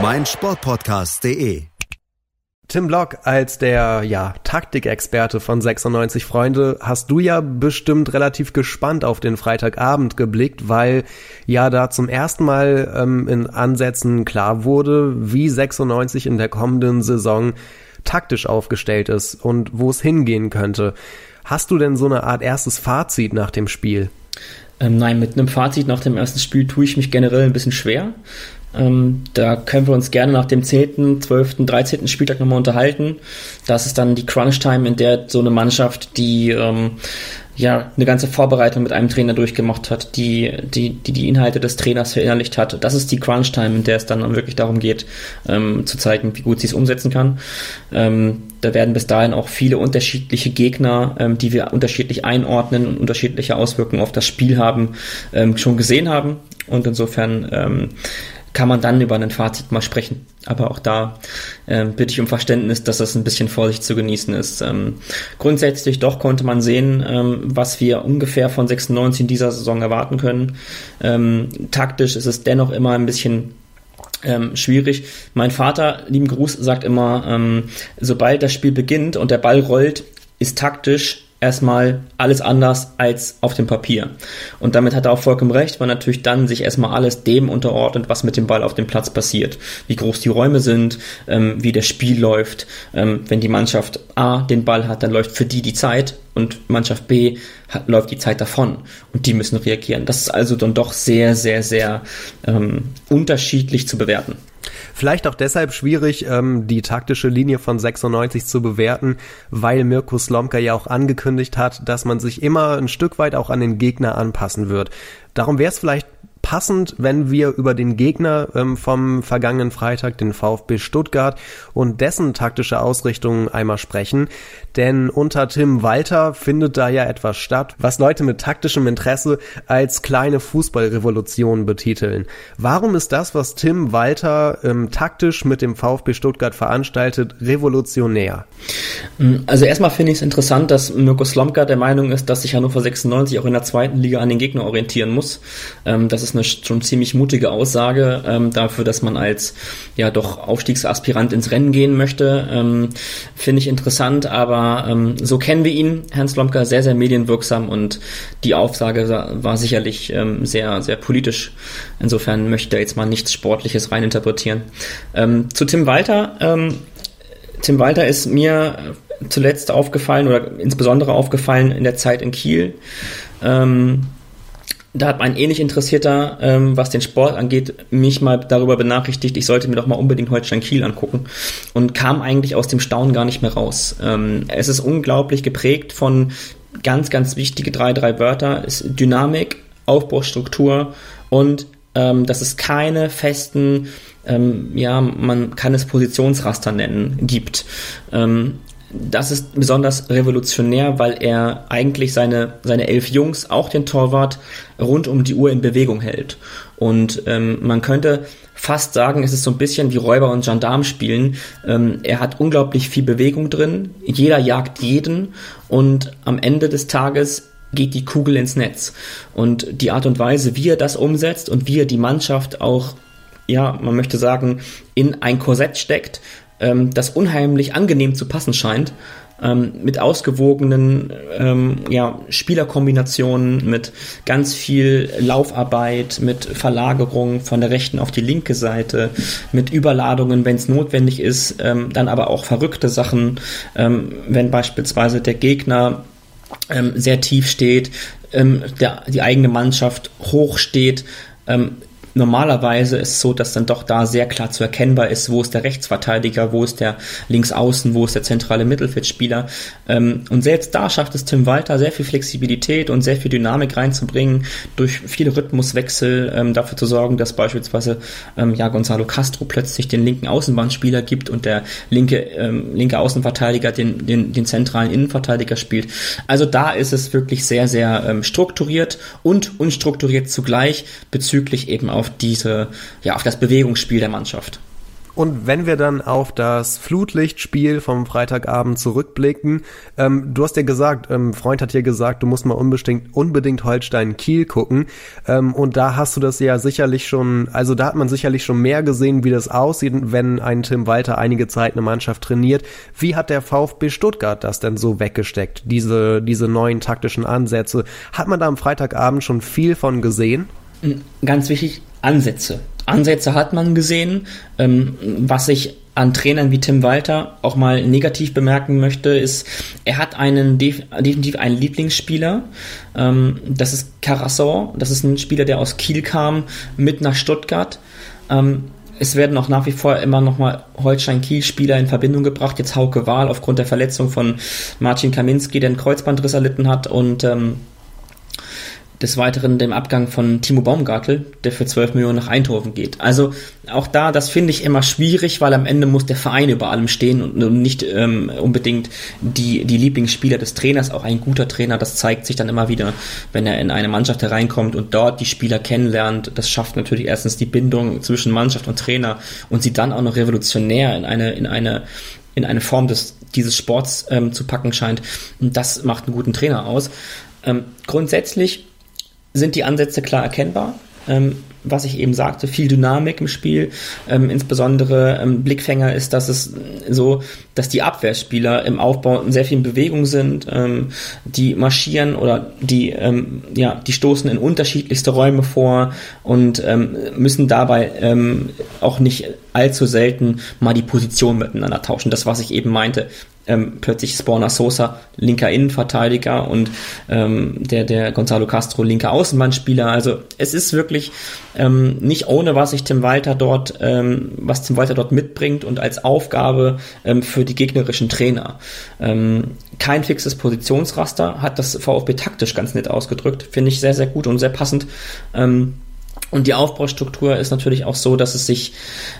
meinsportpodcast.de. Tim Block, als der ja, Taktikexperte von 96 Freunde, hast du ja bestimmt relativ gespannt auf den Freitagabend geblickt, weil ja da zum ersten Mal ähm, in Ansätzen klar wurde, wie 96 in der kommenden Saison taktisch aufgestellt ist und wo es hingehen könnte. Hast du denn so eine Art erstes Fazit nach dem Spiel? Ähm, nein, mit einem Fazit nach dem ersten Spiel tue ich mich generell ein bisschen schwer. Ähm, da können wir uns gerne nach dem 10., 12., 13. Spieltag nochmal unterhalten. Das ist dann die Crunch-Time, in der so eine Mannschaft, die ähm, ja eine ganze Vorbereitung mit einem Trainer durchgemacht hat, die die, die, die Inhalte des Trainers verinnerlicht hat. Das ist die Crunch-Time, in der es dann wirklich darum geht, ähm, zu zeigen, wie gut sie es umsetzen kann. Ähm, da werden bis dahin auch viele unterschiedliche Gegner, ähm, die wir unterschiedlich einordnen und unterschiedliche Auswirkungen auf das Spiel haben, ähm, schon gesehen haben. Und insofern kann man dann über ein Fazit mal sprechen. Aber auch da ähm, bitte ich um Verständnis, dass das ein bisschen Vorsicht zu genießen ist. Ähm, grundsätzlich doch konnte man sehen, ähm, was wir ungefähr von 96 in dieser Saison erwarten können. Ähm, taktisch ist es dennoch immer ein bisschen ähm, schwierig. Mein Vater, lieben Gruß, sagt immer, ähm, sobald das Spiel beginnt und der Ball rollt, ist taktisch erstmal alles anders als auf dem Papier. Und damit hat er auch vollkommen recht, weil natürlich dann sich erstmal alles dem unterordnet, was mit dem Ball auf dem Platz passiert. Wie groß die Räume sind, ähm, wie das Spiel läuft. Ähm, wenn die Mannschaft A den Ball hat, dann läuft für die die Zeit und Mannschaft B hat, läuft die Zeit davon und die müssen reagieren. Das ist also dann doch sehr, sehr, sehr ähm, unterschiedlich zu bewerten. Vielleicht auch deshalb schwierig, ähm, die taktische Linie von 96 zu bewerten, weil Mirko Slomka ja auch angekündigt hat, dass man sich immer ein Stück weit auch an den Gegner anpassen wird. Darum wäre es vielleicht passend, wenn wir über den Gegner ähm, vom vergangenen Freitag, den VfB Stuttgart und dessen taktische Ausrichtung einmal sprechen. Denn unter Tim Walter findet da ja etwas statt, was Leute mit taktischem Interesse als kleine Fußballrevolution betiteln. Warum ist das, was Tim Walter ähm, taktisch mit dem VfB Stuttgart veranstaltet, revolutionär? Also erstmal finde ich es interessant, dass Mirko Slomka der Meinung ist, dass sich Hannover 96 auch in der zweiten Liga an den Gegner orientieren muss. Ähm, das ist eine schon ziemlich mutige Aussage ähm, dafür, dass man als ja doch Aufstiegsaspirant ins Rennen gehen möchte. Ähm, finde ich interessant, aber ähm, so kennen wir ihn, Herrn Slomka, sehr, sehr medienwirksam und die Aussage war sicherlich ähm, sehr, sehr politisch. Insofern möchte er jetzt mal nichts Sportliches reininterpretieren. Ähm, zu Tim Walter. Ähm, Tim Walter ist mir zuletzt aufgefallen oder insbesondere aufgefallen in der Zeit in Kiel. Ähm, da hat ein ähnlich Interessierter, ähm, was den Sport angeht, mich mal darüber benachrichtigt, ich sollte mir doch mal unbedingt Holstein Kiel angucken und kam eigentlich aus dem Staunen gar nicht mehr raus. Ähm, es ist unglaublich geprägt von ganz, ganz wichtige drei, drei Wörter, ist Dynamik, Aufbaustruktur und ähm, dass es keine festen, ähm, ja, man kann es Positionsraster nennen, gibt. Ähm, das ist besonders revolutionär, weil er eigentlich seine, seine elf Jungs, auch den Torwart, rund um die Uhr in Bewegung hält. Und ähm, man könnte fast sagen, es ist so ein bisschen wie Räuber und Gendarm spielen. Ähm, er hat unglaublich viel Bewegung drin, jeder jagt jeden und am Ende des Tages geht die Kugel ins Netz. Und die Art und Weise, wie er das umsetzt und wie er die Mannschaft auch ja, man möchte sagen, in ein Korsett steckt, ähm, das unheimlich angenehm zu passen scheint. Ähm, mit ausgewogenen ähm, ja, Spielerkombinationen, mit ganz viel Laufarbeit, mit Verlagerung von der rechten auf die linke Seite, mit Überladungen, wenn es notwendig ist, ähm, dann aber auch verrückte Sachen, ähm, wenn beispielsweise der Gegner ähm, sehr tief steht, ähm, der, die eigene Mannschaft hoch steht, Normalerweise ist es so, dass dann doch da sehr klar zu erkennbar ist, wo ist der Rechtsverteidiger, wo ist der Linksaußen, wo ist der zentrale Mittelfeldspieler. Ähm, und selbst da schafft es Tim Walter sehr viel Flexibilität und sehr viel Dynamik reinzubringen, durch viele Rhythmuswechsel ähm, dafür zu sorgen, dass beispielsweise ähm, ja Gonzalo Castro plötzlich den linken Außenbahnspieler gibt und der linke, linke Außenverteidiger den, den, den zentralen Innenverteidiger spielt. Also da ist es wirklich sehr, sehr strukturiert und unstrukturiert zugleich bezüglich eben auch auf diese, ja, auf das Bewegungsspiel der Mannschaft. Und wenn wir dann auf das Flutlichtspiel vom Freitagabend zurückblicken, ähm, du hast ja gesagt, ähm, Freund hat dir gesagt, du musst mal unbedingt, unbedingt Holstein Kiel gucken. Ähm, und da hast du das ja sicherlich schon, also da hat man sicherlich schon mehr gesehen, wie das aussieht, wenn ein Tim Walter einige Zeit eine Mannschaft trainiert. Wie hat der VfB Stuttgart das denn so weggesteckt, diese, diese neuen taktischen Ansätze? Hat man da am Freitagabend schon viel von gesehen? Ganz wichtig, Ansätze. Ansätze hat man gesehen. Ähm, was ich an Trainern wie Tim Walter auch mal negativ bemerken möchte, ist, er hat einen definitiv einen Lieblingsspieler. Ähm, das ist Carasson. Das ist ein Spieler, der aus Kiel kam, mit nach Stuttgart. Ähm, es werden auch nach wie vor immer noch mal Holstein-Kiel-Spieler in Verbindung gebracht. Jetzt Hauke Wahl aufgrund der Verletzung von Martin Kaminski, der einen Kreuzbandriss erlitten hat und ähm, des Weiteren dem Abgang von Timo Baumgartel, der für 12 Millionen nach Eindhoven geht. Also auch da, das finde ich immer schwierig, weil am Ende muss der Verein über allem stehen und, nicht ähm, unbedingt die, die Lieblingsspieler des Trainers. Auch ein guter Trainer, das zeigt sich dann immer wieder, wenn er in eine Mannschaft hereinkommt und dort die Spieler kennenlernt. Das schafft natürlich erstens die Bindung zwischen Mannschaft und Trainer und sie dann auch noch revolutionär in eine, in eine, in eine Form des, dieses Sports ähm, zu packen scheint. Und das macht einen guten Trainer aus. Ähm, grundsätzlich sind die Ansätze klar erkennbar. Ähm, was ich eben sagte, viel Dynamik im Spiel. Ähm, insbesondere ähm, Blickfänger ist, dass es so, dass die Abwehrspieler im Aufbau sehr viel in Bewegung sind, ähm, die marschieren oder die, ähm, ja, die stoßen in unterschiedlichste Räume vor und ähm, müssen dabei ähm, auch nicht allzu selten mal die Position miteinander tauschen. Das, was ich eben meinte, ähm, plötzlich Spawner Sosa linker Innenverteidiger und ähm, der, der Gonzalo Castro linker Außenbahnspieler. Also es ist wirklich ähm, nicht ohne, was sich Tim Walter dort, ähm, was Tim Walter dort mitbringt und als Aufgabe ähm, für die gegnerischen Trainer. Ähm, kein fixes Positionsraster, hat das VfB taktisch ganz nett ausgedrückt, finde ich sehr, sehr gut und sehr passend. Ähm, Und die Aufbaustruktur ist natürlich auch so, dass es sich,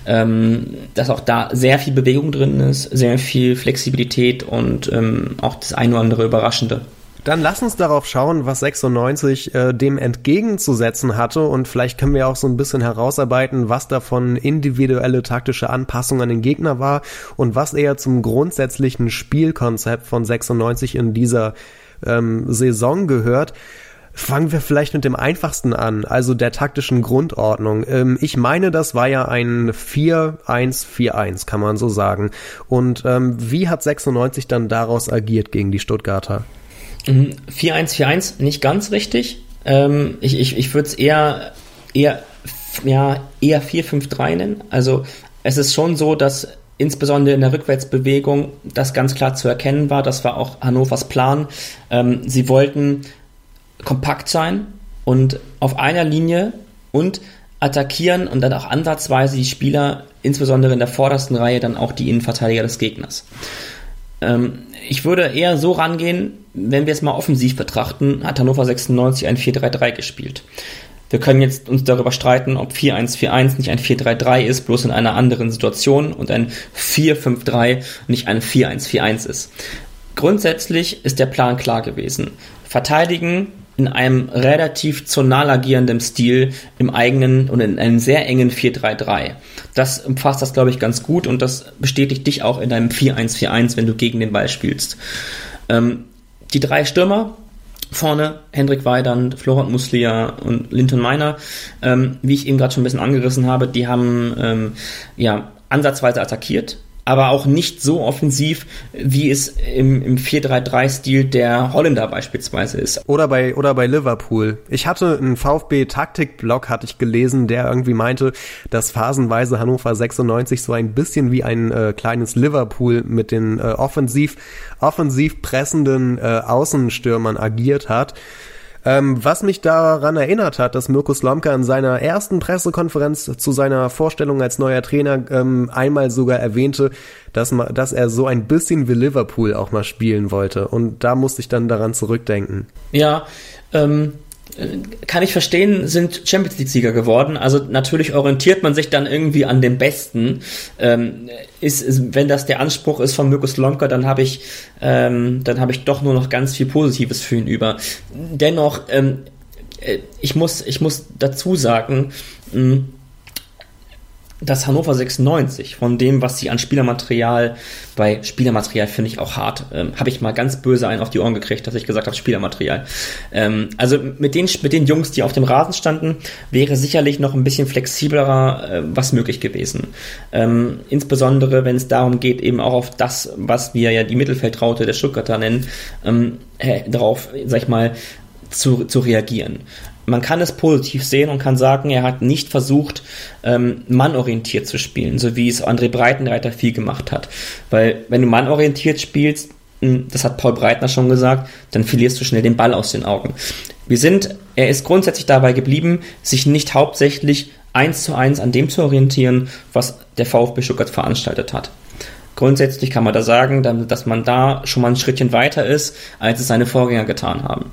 ähm, dass auch da sehr viel Bewegung drin ist, sehr viel Flexibilität und ähm, auch das eine oder andere Überraschende. Dann lass uns darauf schauen, was 96 äh, dem entgegenzusetzen hatte und vielleicht können wir auch so ein bisschen herausarbeiten, was davon individuelle taktische Anpassung an den Gegner war und was eher zum grundsätzlichen Spielkonzept von 96 in dieser ähm, Saison gehört. Fangen wir vielleicht mit dem einfachsten an, also der taktischen Grundordnung. Ähm, ich meine, das war ja ein 4-1-4-1, kann man so sagen. Und ähm, wie hat 96 dann daraus agiert gegen die Stuttgarter? 4-1-4-1 nicht ganz richtig. Ähm, ich ich, ich würde es eher, eher, ja, eher 4-5-3 nennen. Also es ist schon so, dass insbesondere in der Rückwärtsbewegung das ganz klar zu erkennen war. Das war auch Hannovers Plan. Ähm, sie wollten kompakt sein und auf einer Linie und attackieren und dann auch ansatzweise die Spieler, insbesondere in der vordersten Reihe, dann auch die Innenverteidiger des Gegners. Ähm, ich würde eher so rangehen, wenn wir es mal offensiv betrachten, hat Hannover 96 ein 4-3-3 gespielt. Wir können jetzt uns darüber streiten, ob 4-1-4-1 nicht ein 4-3-3 ist, bloß in einer anderen Situation und ein 4-5-3 nicht ein 4-1-4-1 ist. Grundsätzlich ist der Plan klar gewesen. Verteidigen in einem relativ zonal agierenden Stil im eigenen und in einem sehr engen 4-3-3. Das umfasst das, glaube ich, ganz gut und das bestätigt dich auch in deinem 4-1-4-1, wenn du gegen den Ball spielst. Ähm, die drei Stürmer vorne, Hendrik Weidand, Florent Muslia und Linton Meiner, ähm, wie ich eben gerade schon ein bisschen angerissen habe, die haben ähm, ja ansatzweise attackiert, aber auch nicht so offensiv, wie es im, im 4-3-3-Stil der Holländer beispielsweise ist. Oder bei, oder bei Liverpool. Ich hatte einen VfB-Taktik-Blog, hatte ich gelesen, der irgendwie meinte, dass phasenweise Hannover 96 so ein bisschen wie ein äh, kleines Liverpool mit den äh, offensiv, offensiv pressenden äh, Außenstürmern agiert hat. Ähm, was mich daran erinnert hat, dass Mirko Slomka in seiner ersten Pressekonferenz zu seiner Vorstellung als neuer Trainer ähm, einmal sogar erwähnte, dass, man, dass er so ein bisschen wie Liverpool auch mal spielen wollte. Und da musste ich dann daran zurückdenken. Ja, ähm, kann ich verstehen, sind Champions League-Sieger geworden. Also natürlich orientiert man sich dann irgendwie an dem Besten. Ähm, ist, ist, wenn das der Anspruch ist von Mirko Slomka, dann habe ich, ähm, dann habe ich doch nur noch ganz viel Positives für ihn über. Dennoch, ähm, äh, ich muss, ich muss dazu sagen, mh, dass Hannover 96 von dem, was sie an Spielermaterial, bei Spielermaterial finde ich auch hart, ähm, habe ich mal ganz böse einen auf die Ohren gekriegt, dass ich gesagt habe, Spielermaterial. Ähm, also mit den, mit den Jungs, die auf dem Rasen standen, wäre sicherlich noch ein bisschen flexiblerer äh, was möglich gewesen. Ähm, insbesondere, wenn es darum geht, eben auch auf das, was wir ja die Mittelfeldraute der Stuttgarter nennen, ähm, äh, darauf, sag ich mal, zu, zu reagieren man kann es positiv sehen und kann sagen, er hat nicht versucht, ähm, mannorientiert zu spielen, so wie es André Breitenreiter viel gemacht hat. Weil wenn du mannorientiert spielst, hm, das hat Paul Breitner schon gesagt, dann verlierst du schnell den Ball aus den Augen. Wir sind, er ist grundsätzlich dabei geblieben, sich nicht hauptsächlich eins zu eins an dem zu orientieren, was der VfB Stuttgart veranstaltet hat. Grundsätzlich kann man da sagen, dass man da schon mal ein Schrittchen weiter ist, als es seine Vorgänger getan haben.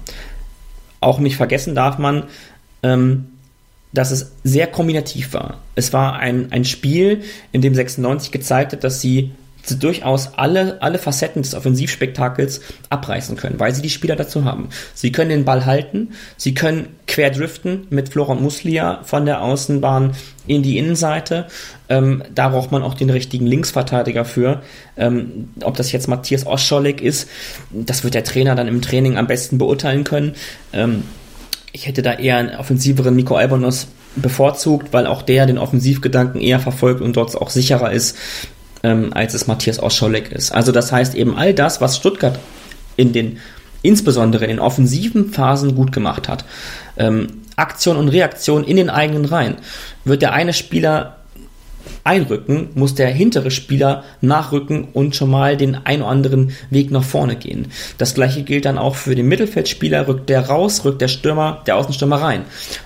Auch nicht vergessen darf man, ähm, dass es sehr kombinativ war. Es war ein, ein Spiel, in dem 96 gezeigt hat, dass sie durchaus alle, alle Facetten des Offensivspektakels abreißen können, weil sie die Spieler dazu haben. Sie können den Ball halten, sie können quer driften mit Florent Muslia von der Außenbahn in die Innenseite. Ähm, da braucht man auch den richtigen Linksverteidiger für. Ähm, ob das jetzt Matthias Oscholek ist, das wird der Trainer dann im Training am besten beurteilen können. Ähm, ich hätte da eher einen offensiveren Nico Albonos bevorzugt, weil auch der den Offensivgedanken eher verfolgt und dort auch sicherer ist, ähm, als es Matthias Oscholek ist. Also das heißt eben all das, was Stuttgart in den insbesondere in den offensiven Phasen gut gemacht hat. Ähm, Aktion und Reaktion in den eigenen Reihen. Wird der eine Spieler einrücken, muss der hintere Spieler nachrücken und schon mal den ein oder anderen Weg nach vorne gehen. Das gleiche gilt dann auch für den Mittelfeldspieler, rückt der raus, rückt der Stürmer, der Außenstürmer rein.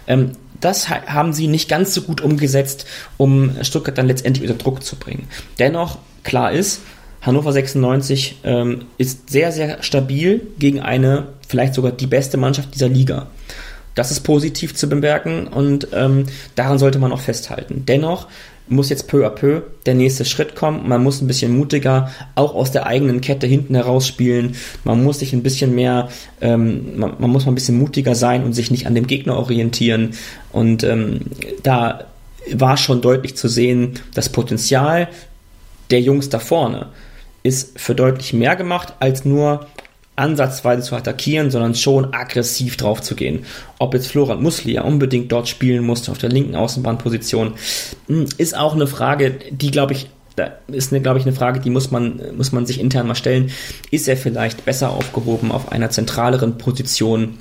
Ähm, das haben sie nicht ganz so gut umgesetzt, um Stuttgart dann letztendlich unter Druck zu bringen. Dennoch, klar ist, Hannover 96 ähm, ist sehr, sehr stabil gegen eine, vielleicht sogar die beste Mannschaft dieser Liga. Das ist positiv zu bemerken und ähm, daran sollte man auch festhalten. Dennoch muss jetzt peu à peu der nächste Schritt kommen. Man muss ein bisschen mutiger auch aus der eigenen Kette hinten heraus spielen. Man muss sich ein bisschen mehr, ähm, man, man, muss mal ein bisschen mutiger sein und sich nicht an dem Gegner orientieren. Und ähm, da war schon deutlich zu sehen, das Potenzial der Jungs da vorne ist für deutlich mehr gemacht als nur ansatzweise zu attackieren, sondern schon aggressiv drauf zu gehen. Ob jetzt Florent Muslia unbedingt dort spielen musste auf der linken Außenbahnposition, hm, ist auch eine Frage, die glaube ich da ist eine, glaube ich, eine Frage, die muss man, muss man sich intern mal stellen. Ist er vielleicht besser aufgehoben auf einer zentraleren Position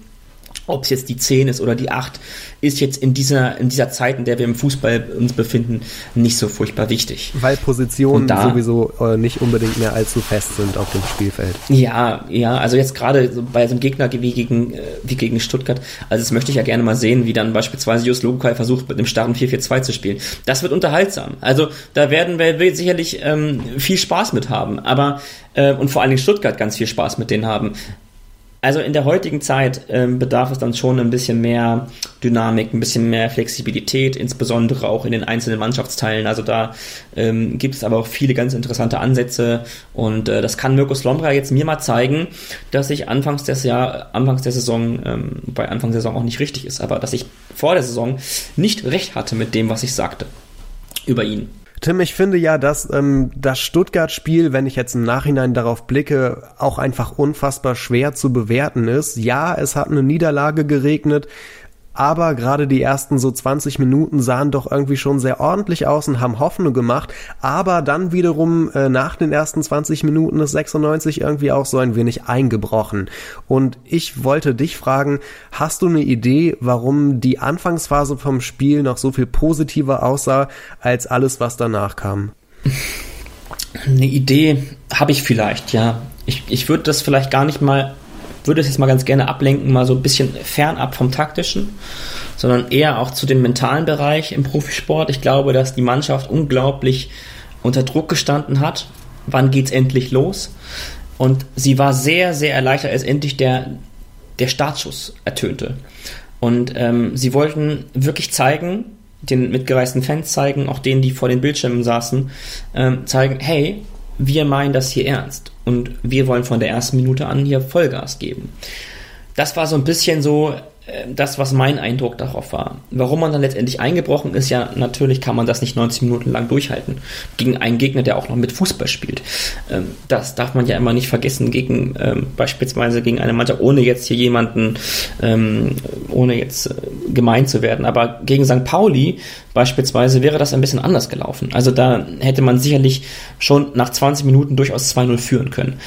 ob es jetzt die 10 ist oder die 8, ist jetzt in dieser, in dieser Zeit, in der wir im Fußball uns befinden, nicht so furchtbar wichtig. Weil Positionen da, sowieso äh, nicht unbedingt mehr allzu fest sind auf dem Spielfeld. Ja, ja, also jetzt gerade so bei so einem Gegner wie gegen, äh, wie gegen Stuttgart, also das möchte ich ja gerne mal sehen, wie dann beispielsweise Just Lobukai versucht, mit einem starren 4-4-2 zu spielen. Das wird unterhaltsam. Also da werden wir sicherlich ähm, viel Spaß mit haben, aber äh, und vor allen Dingen Stuttgart ganz viel Spaß mit denen haben. Also in der heutigen Zeit ähm, bedarf es dann schon ein bisschen mehr Dynamik, ein bisschen mehr Flexibilität, insbesondere auch in den einzelnen Mannschaftsteilen. Also da ähm, gibt es aber auch viele ganz interessante Ansätze und äh, das kann Mirko Slombra jetzt mir mal zeigen, dass ich anfangs des Jahr, anfangs der Saison, ähm, bei Anfang der Saison auch nicht richtig ist, aber dass ich vor der Saison nicht recht hatte mit dem, was ich sagte über ihn. Tim, ich finde ja, dass ähm, das Stuttgart-Spiel, wenn ich jetzt im Nachhinein darauf blicke, auch einfach unfassbar schwer zu bewerten ist. Ja, es hat eine Niederlage geregnet, aber gerade die ersten so 20 Minuten sahen doch irgendwie schon sehr ordentlich aus und haben Hoffnung gemacht, aber dann wiederum äh, nach den ersten 20 Minuten ist 96 irgendwie auch so ein wenig eingebrochen. Und ich wollte dich fragen, hast du eine Idee, warum die Anfangsphase vom Spiel noch so viel positiver aussah als alles, was danach kam? Eine Idee habe ich vielleicht, ja. Ich, ich würde das vielleicht gar nicht mal würde es jetzt mal ganz gerne ablenken, mal so ein bisschen fernab vom taktischen, sondern eher auch zu dem mentalen Bereich im Profisport. Ich glaube, dass die Mannschaft unglaublich unter Druck gestanden hat. Wann geht's endlich los? Und sie war sehr, sehr erleichtert, als endlich der, der Startschuss ertönte. Und ähm, sie wollten wirklich zeigen, den mitgereisten Fans zeigen, auch denen, die vor den Bildschirmen saßen, ähm, zeigen, hey, wir meinen das hier ernst und wir wollen von der ersten Minute an hier Vollgas geben. Das war so ein bisschen so das, was mein Eindruck darauf war. Warum man dann letztendlich eingebrochen ist, ja, natürlich kann man das nicht 90 Minuten lang durchhalten. Gegen einen Gegner, der auch noch mit Fußball spielt. Ähm, das darf man ja immer nicht vergessen, gegen ähm, beispielsweise gegen eine Mannschaft, ohne jetzt hier jemanden, ähm, ohne jetzt äh, gemein zu werden. Aber gegen St. Pauli beispielsweise wäre das ein bisschen anders gelaufen. Also da hätte man sicherlich schon nach 20 Minuten durchaus 2-0 führen können.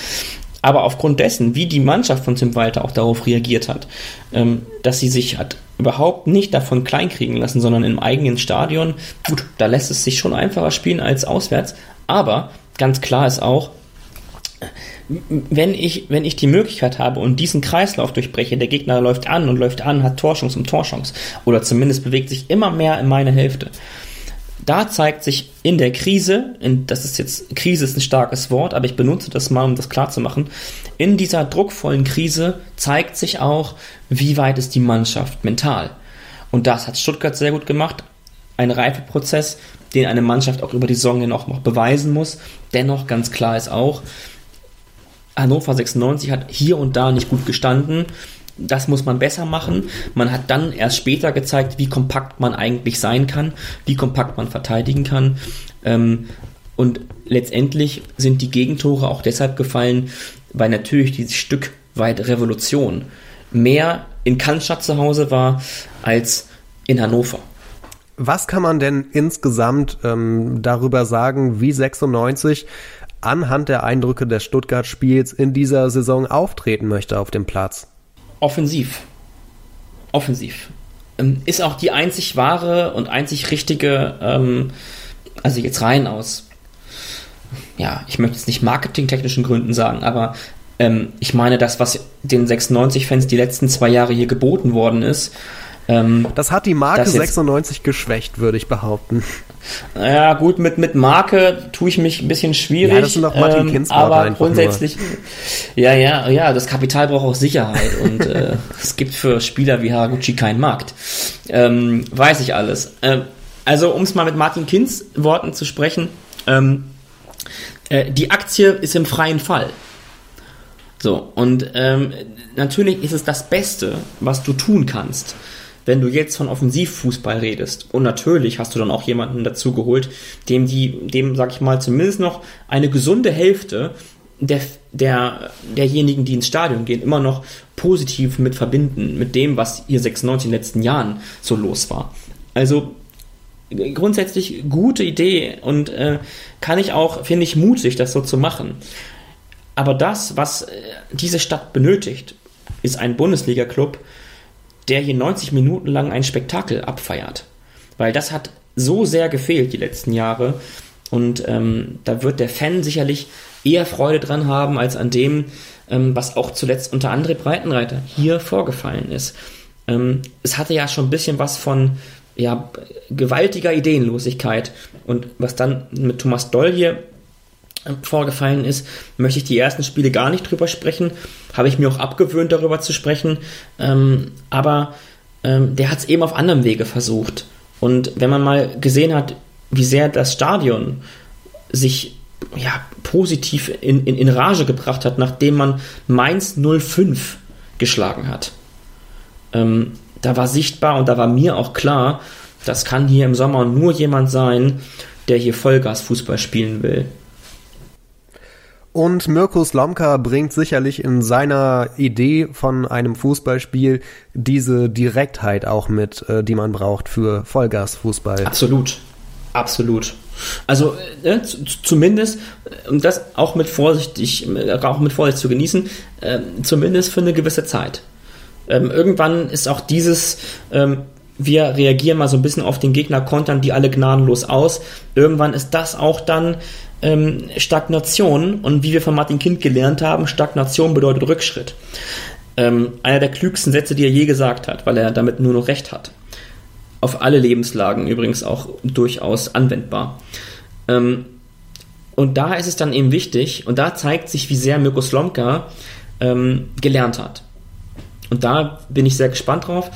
Aber aufgrund dessen, wie die Mannschaft von Tim Walter auch darauf reagiert hat, ähm, dass sie sich hat überhaupt nicht davon kleinkriegen lassen, sondern im eigenen Stadion, gut, da lässt es sich schon einfacher spielen als auswärts. Aber ganz klar ist auch, wenn ich, wenn ich die Möglichkeit habe und diesen Kreislauf durchbreche, der Gegner läuft an und läuft an, hat Torchance um Torchance oder zumindest bewegt sich immer mehr in meine Hälfte, da zeigt sich in der Krise, in, das ist jetzt, Krise ist ein starkes Wort, aber ich benutze das mal, um das klar zu machen. In dieser druckvollen Krise zeigt sich auch, wie weit ist die Mannschaft mental. Und das hat Stuttgart sehr gut gemacht. Ein Reifeprozess, den eine Mannschaft auch über die Saison hin noch beweisen muss. Dennoch ganz klar ist auch, Hannover 96 hat hier und da nicht gut gestanden. Das muss man besser machen. Man hat dann erst später gezeigt, wie kompakt man eigentlich sein kann, wie kompakt man verteidigen kann. Ähm, und letztendlich sind die Gegentore auch deshalb gefallen, weil natürlich dieses Stück weit Revolution mehr in Cannstatt zu Hause war als in Hannover. Was kann man denn insgesamt ähm, darüber sagen, wie 96 anhand der Eindrücke des Stuttgart-Spiels in dieser Saison auftreten möchte auf dem Platz? Offensiv. Offensiv. Ähm, ist auch die einzig wahre und einzig richtige, ähm, also jetzt rein aus, ja, ich möchte jetzt nicht marketingtechnischen Gründen sagen, aber ähm, ich meine, das, was den 96-Fans die letzten zwei Jahre hier geboten worden ist, Ähm, das hat die Marke 96 geschwächt, würde ich behaupten. Ja, gut, mit, mit Marke tue ich mich ein bisschen schwierig. Ja, das sind doch Martin ähm, Aber grundsätzlich, nur. ja, ja, ja, das Kapital braucht auch Sicherheit und äh, es gibt für Spieler wie Haraguchi keinen Markt. Ähm, weiß ich alles. Ähm, also, um es mal mit Martin Kinz Worten zu sprechen, ähm, äh, die Aktie ist im freien Fall. So, und ähm, natürlich ist es das Beste, was du tun kannst wenn du jetzt von Offensivfußball redest. Und natürlich hast du dann auch jemanden dazu geholt, dem die, dem, sag ich mal, zumindest noch eine gesunde Hälfte der, der, derjenigen, die ins Stadion gehen, immer noch positiv mit verbinden, mit dem, was hier 96 in den letzten Jahren so los war. Also grundsätzlich gute Idee und äh, kann ich auch, finde ich, mutig, das so zu machen. Aber das, was äh, diese Stadt benötigt, ist ein Bundesliga-Club, der hier 90 Minuten lang ein Spektakel abfeiert. Weil das hat so sehr gefehlt die letzten Jahre. Und ähm, da wird der Fan sicherlich eher Freude dran haben, als an dem, ähm, was auch zuletzt unter André Breitenreiter hier vorgefallen ist. Ähm, es hatte ja schon ein bisschen was von ja, gewaltiger Ideenlosigkeit. Und was dann mit Thomas Doll hier vorgefallen ist, möchte ich die ersten Spiele gar nicht drüber sprechen. Habe ich mir auch abgewöhnt, darüber zu sprechen. Ähm, aber ähm, der hat es eben auf anderem Wege versucht. Und wenn man mal gesehen hat, wie sehr das Stadion sich ja, positiv in, in, in Rage gebracht hat, nachdem man Mainz 05 geschlagen hat. Ähm, da war sichtbar und da war mir auch klar, das kann hier im Sommer nur jemand sein, der hier Vollgas-Fußball spielen will. Und Mirko Slomka bringt sicherlich in seiner Idee von einem Fußballspiel diese Direktheit auch mit, äh, die man braucht für Vollgasfußball. Absolut. Absolut. Also äh, zumindest, äh, um das auch mit vorsichtig, äh, auch mit Vorsicht zu genießen, äh, zumindest für eine gewisse Zeit. Ähm, irgendwann ist auch dieses, ähm, wir reagieren mal so ein bisschen auf den Gegner, kontern die alle gnadenlos aus. Irgendwann ist das auch dann ähm, Stagnation und wie wir von Martin Kind gelernt haben, Stagnation bedeutet Rückschritt. Ähm, einer der klügsten Sätze, die er je gesagt hat, weil er damit nur noch recht hat. Auf alle Lebenslagen übrigens auch durchaus anwendbar. Ähm, und da ist es dann eben wichtig, und da zeigt sich, wie sehr Mirko Slomka ähm, gelernt hat. Und da bin ich sehr gespannt drauf.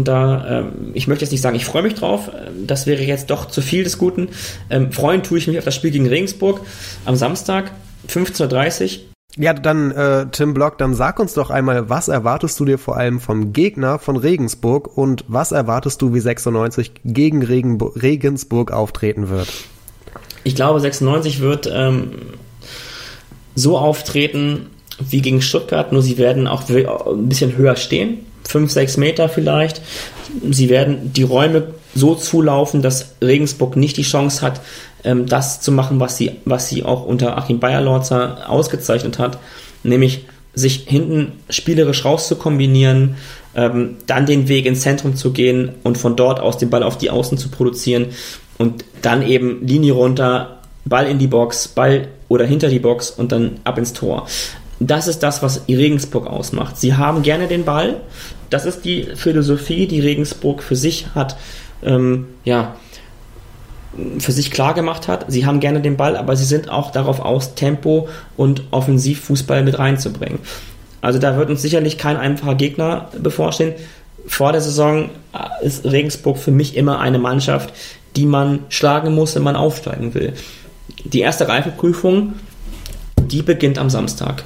Und da, ähm, ich möchte jetzt nicht sagen, ich freue mich drauf, ähm, das wäre jetzt doch zu viel des Guten. Ähm, freuen tue ich mich auf das Spiel gegen Regensburg am Samstag, 15.30 Uhr. Ja, dann äh, Tim Block, dann sag uns doch einmal, was erwartest du dir vor allem vom Gegner von Regensburg und was erwartest du, wie 96 gegen Regenbo Regensburg auftreten wird? Ich glaube, 96 wird ähm, so auftreten wie gegen Stuttgart, nur sie werden auch ein bisschen höher stehen. 5, 6 Meter vielleicht. Sie werden die Räume so zulaufen, dass Regensburg nicht die Chance hat, ähm, das zu machen, was sie, was sie auch unter Achim Bayerlorzer ausgezeichnet hat, nämlich sich hinten spielerisch rauszukombinieren, ähm, dann den Weg ins Zentrum zu gehen und von dort aus den Ball auf die Außen zu produzieren und dann eben Linie runter, Ball in die Box, Ball oder hinter die Box und dann ab ins Tor. Das ist das, was Regensburg ausmacht. Sie haben gerne den Ball. Das ist die Philosophie, die Regensburg für sich hat, ähm, ja, für sich klar gemacht hat. Sie haben gerne den Ball, aber sie sind auch darauf aus, Tempo und Offensivfußball mit reinzubringen. Also da wird uns sicherlich kein einfacher Gegner bevorstehen. Vor der Saison ist Regensburg für mich immer eine Mannschaft, die man schlagen muss, wenn man aufsteigen will. Die erste Reifeprüfung, die beginnt am Samstag.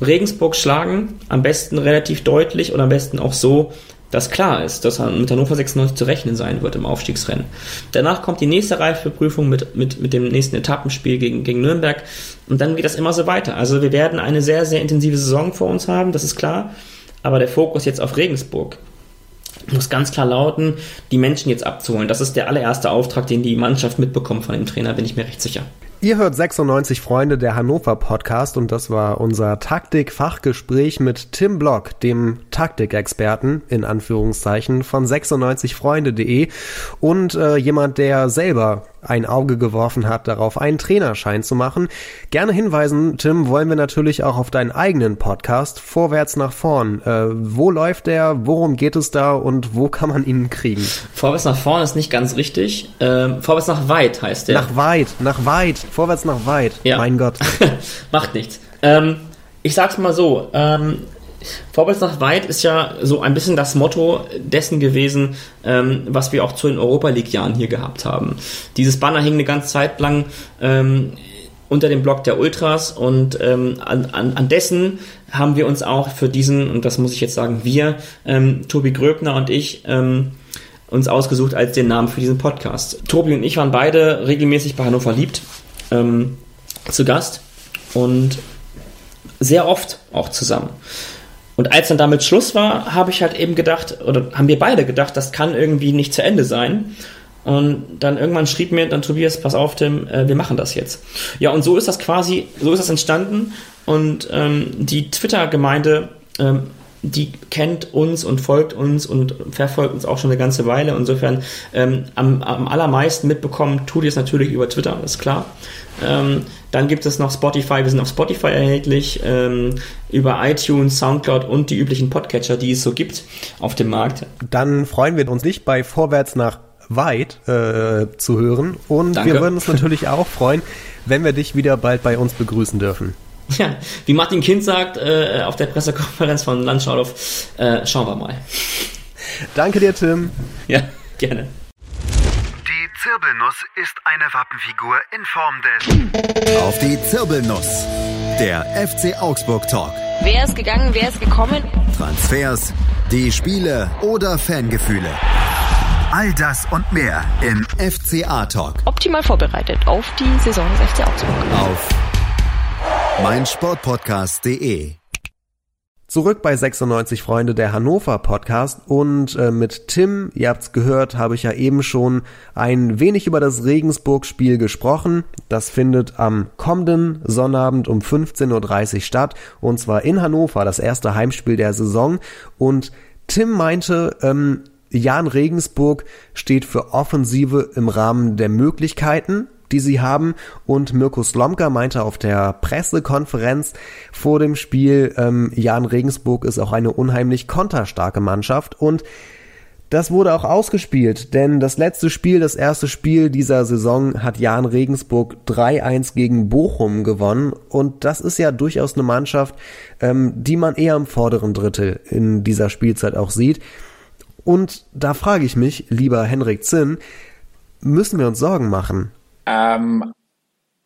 Regensburg schlagen, am besten relativ deutlich und am besten auch so, dass klar ist, dass mit Hannover 96 zu rechnen sein wird im Aufstiegsrennen. Danach kommt die nächste Reifeprüfung mit, mit, mit dem nächsten Etappenspiel gegen, gegen Nürnberg und dann geht das immer so weiter. Also wir werden eine sehr, sehr intensive Saison vor uns haben, das ist klar, aber der Fokus jetzt auf Regensburg muss ganz klar lauten, die Menschen jetzt abzuholen. Das ist der allererste Auftrag, den die Mannschaft mitbekommt von dem Trainer, bin ich mir recht sicher. Ihr hört 96 Freunde der Hannover Podcast und das war unser Taktik-Fachgespräch mit Tim Block, dem Taktikexperten in Anführungszeichen von 96freunde.de und äh, jemand, der selber ein Auge geworfen hat, darauf einen Trainerschein zu machen. Gerne hinweisen, Tim, wollen wir natürlich auch auf deinen eigenen Podcast, Vorwärts nach vorn. Äh, wo läuft der, worum geht es da und wo kann man ihn kriegen? Vorwärts nach vorn ist nicht ganz richtig. Ähm, vorwärts nach weit heißt der. Nach weit, nach weit, vorwärts nach weit. Ja. Mein Gott. Macht nichts. Ähm, ich sag's mal so, ähm, Vorwärts nach weit ist ja so ein bisschen das Motto dessen gewesen, ähm, was wir auch zu den Europa League-Jahren hier gehabt haben. Dieses Banner hing eine ganze Zeit lang ähm, unter dem Block der Ultras und ähm, an, an, an dessen haben wir uns auch für diesen, und das muss ich jetzt sagen, wir, ähm, Tobi Gröbner und ich, ähm, uns ausgesucht als den Namen für diesen Podcast. Tobi und ich waren beide regelmäßig bei Hannover liebt ähm, zu Gast und sehr oft auch zusammen. Und als dann damit Schluss war, habe ich halt eben gedacht, oder haben wir beide gedacht, das kann irgendwie nicht zu Ende sein. Und dann irgendwann schrieb mir dann Tobias, pass auf, Tim, äh, wir machen das jetzt. Ja, und so ist das quasi, so ist das entstanden. Und ähm, die Twitter-Gemeinde, ähm, die kennt uns und folgt uns und verfolgt uns auch schon eine ganze Weile. Insofern ähm, am, am allermeisten mitbekommen tut ihr es natürlich über Twitter, ist klar. Ähm, dann gibt es noch Spotify, wir sind auf Spotify erhältlich, ähm, über iTunes, Soundcloud und die üblichen Podcatcher, die es so gibt auf dem Markt. Dann freuen wir uns nicht bei Vorwärts nach weit äh, zu hören und Danke. wir würden uns natürlich auch freuen, wenn wir dich wieder bald bei uns begrüßen dürfen. Ja, wie Martin Kind sagt äh, auf der Pressekonferenz von Landschaulof, äh, schauen wir mal. Danke dir, Tim. Ja, gerne. Die Zirbelnuss ist eine Wappenfigur in Form des Auf die Zirbelnuss. Der FC Augsburg Talk. Wer ist gegangen, wer ist gekommen? Transfers, die Spiele oder Fangefühle. All das und mehr im FCA Talk Optimal vorbereitet auf die Saison des FC Augsburg. auf meinsportpodcast.de. Zurück bei 96 Freunde der Hannover Podcast und äh, mit Tim, ihr habt's gehört, habe ich ja eben schon ein wenig über das Regensburg-Spiel gesprochen. Das findet am kommenden Sonnabend um 15.30 Uhr statt und zwar in Hannover, das erste Heimspiel der Saison. Und Tim meinte, ähm, Jan Regensburg steht für Offensive im Rahmen der Möglichkeiten die sie haben. Und Mirko Slomka meinte auf der Pressekonferenz vor dem Spiel, ähm, Jan Regensburg ist auch eine unheimlich konterstarke Mannschaft und das wurde auch ausgespielt, denn das letzte Spiel, das erste Spiel dieser Saison hat Jan Regensburg 3-1 gegen Bochum gewonnen und das ist ja durchaus eine Mannschaft, ähm, die man eher im vorderen Drittel in dieser Spielzeit auch sieht. Und da frage ich mich, lieber Henrik Zinn, müssen wir uns Sorgen machen? Ähm,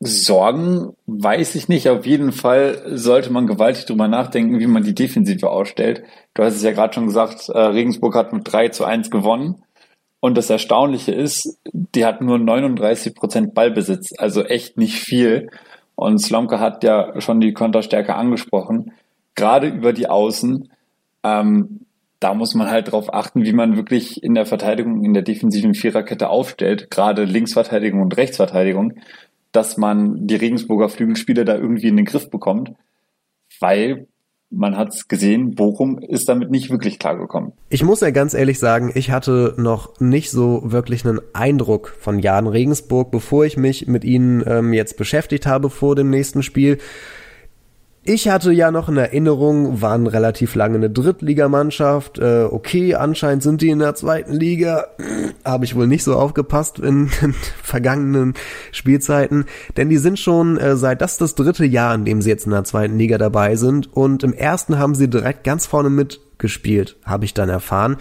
Sorgen weiß ich nicht. Auf jeden Fall sollte man gewaltig drüber nachdenken, wie man die Defensive ausstellt. Du hast es ja gerade schon gesagt, äh, Regensburg hat mit 3 zu 1 gewonnen. Und das Erstaunliche ist, die hat nur 39 Prozent Ballbesitz, also echt nicht viel. Und Slomka hat ja schon die Konterstärke angesprochen. Gerade über die Außen, ähm, da muss man halt drauf achten, wie man wirklich in der Verteidigung, in der defensiven Viererkette aufstellt, gerade Linksverteidigung und Rechtsverteidigung, dass man die Regensburger Flügelspieler da irgendwie in den Griff bekommt, weil man hat es gesehen, Bochum ist damit nicht wirklich klargekommen. Ich muss ja ganz ehrlich sagen, ich hatte noch nicht so wirklich einen Eindruck von Jan Regensburg, bevor ich mich mit ihnen ähm, jetzt beschäftigt habe vor dem nächsten Spiel. Ich hatte ja noch in Erinnerung, waren relativ lange eine Drittligamannschaft. Äh, okay, anscheinend sind die in der zweiten Liga. Habe ich wohl nicht so aufgepasst in den vergangenen Spielzeiten. Denn die sind schon äh, seit das das dritte Jahr, in dem sie jetzt in der zweiten Liga dabei sind. Und im ersten haben sie direkt ganz vorne mitgespielt, habe ich dann erfahren.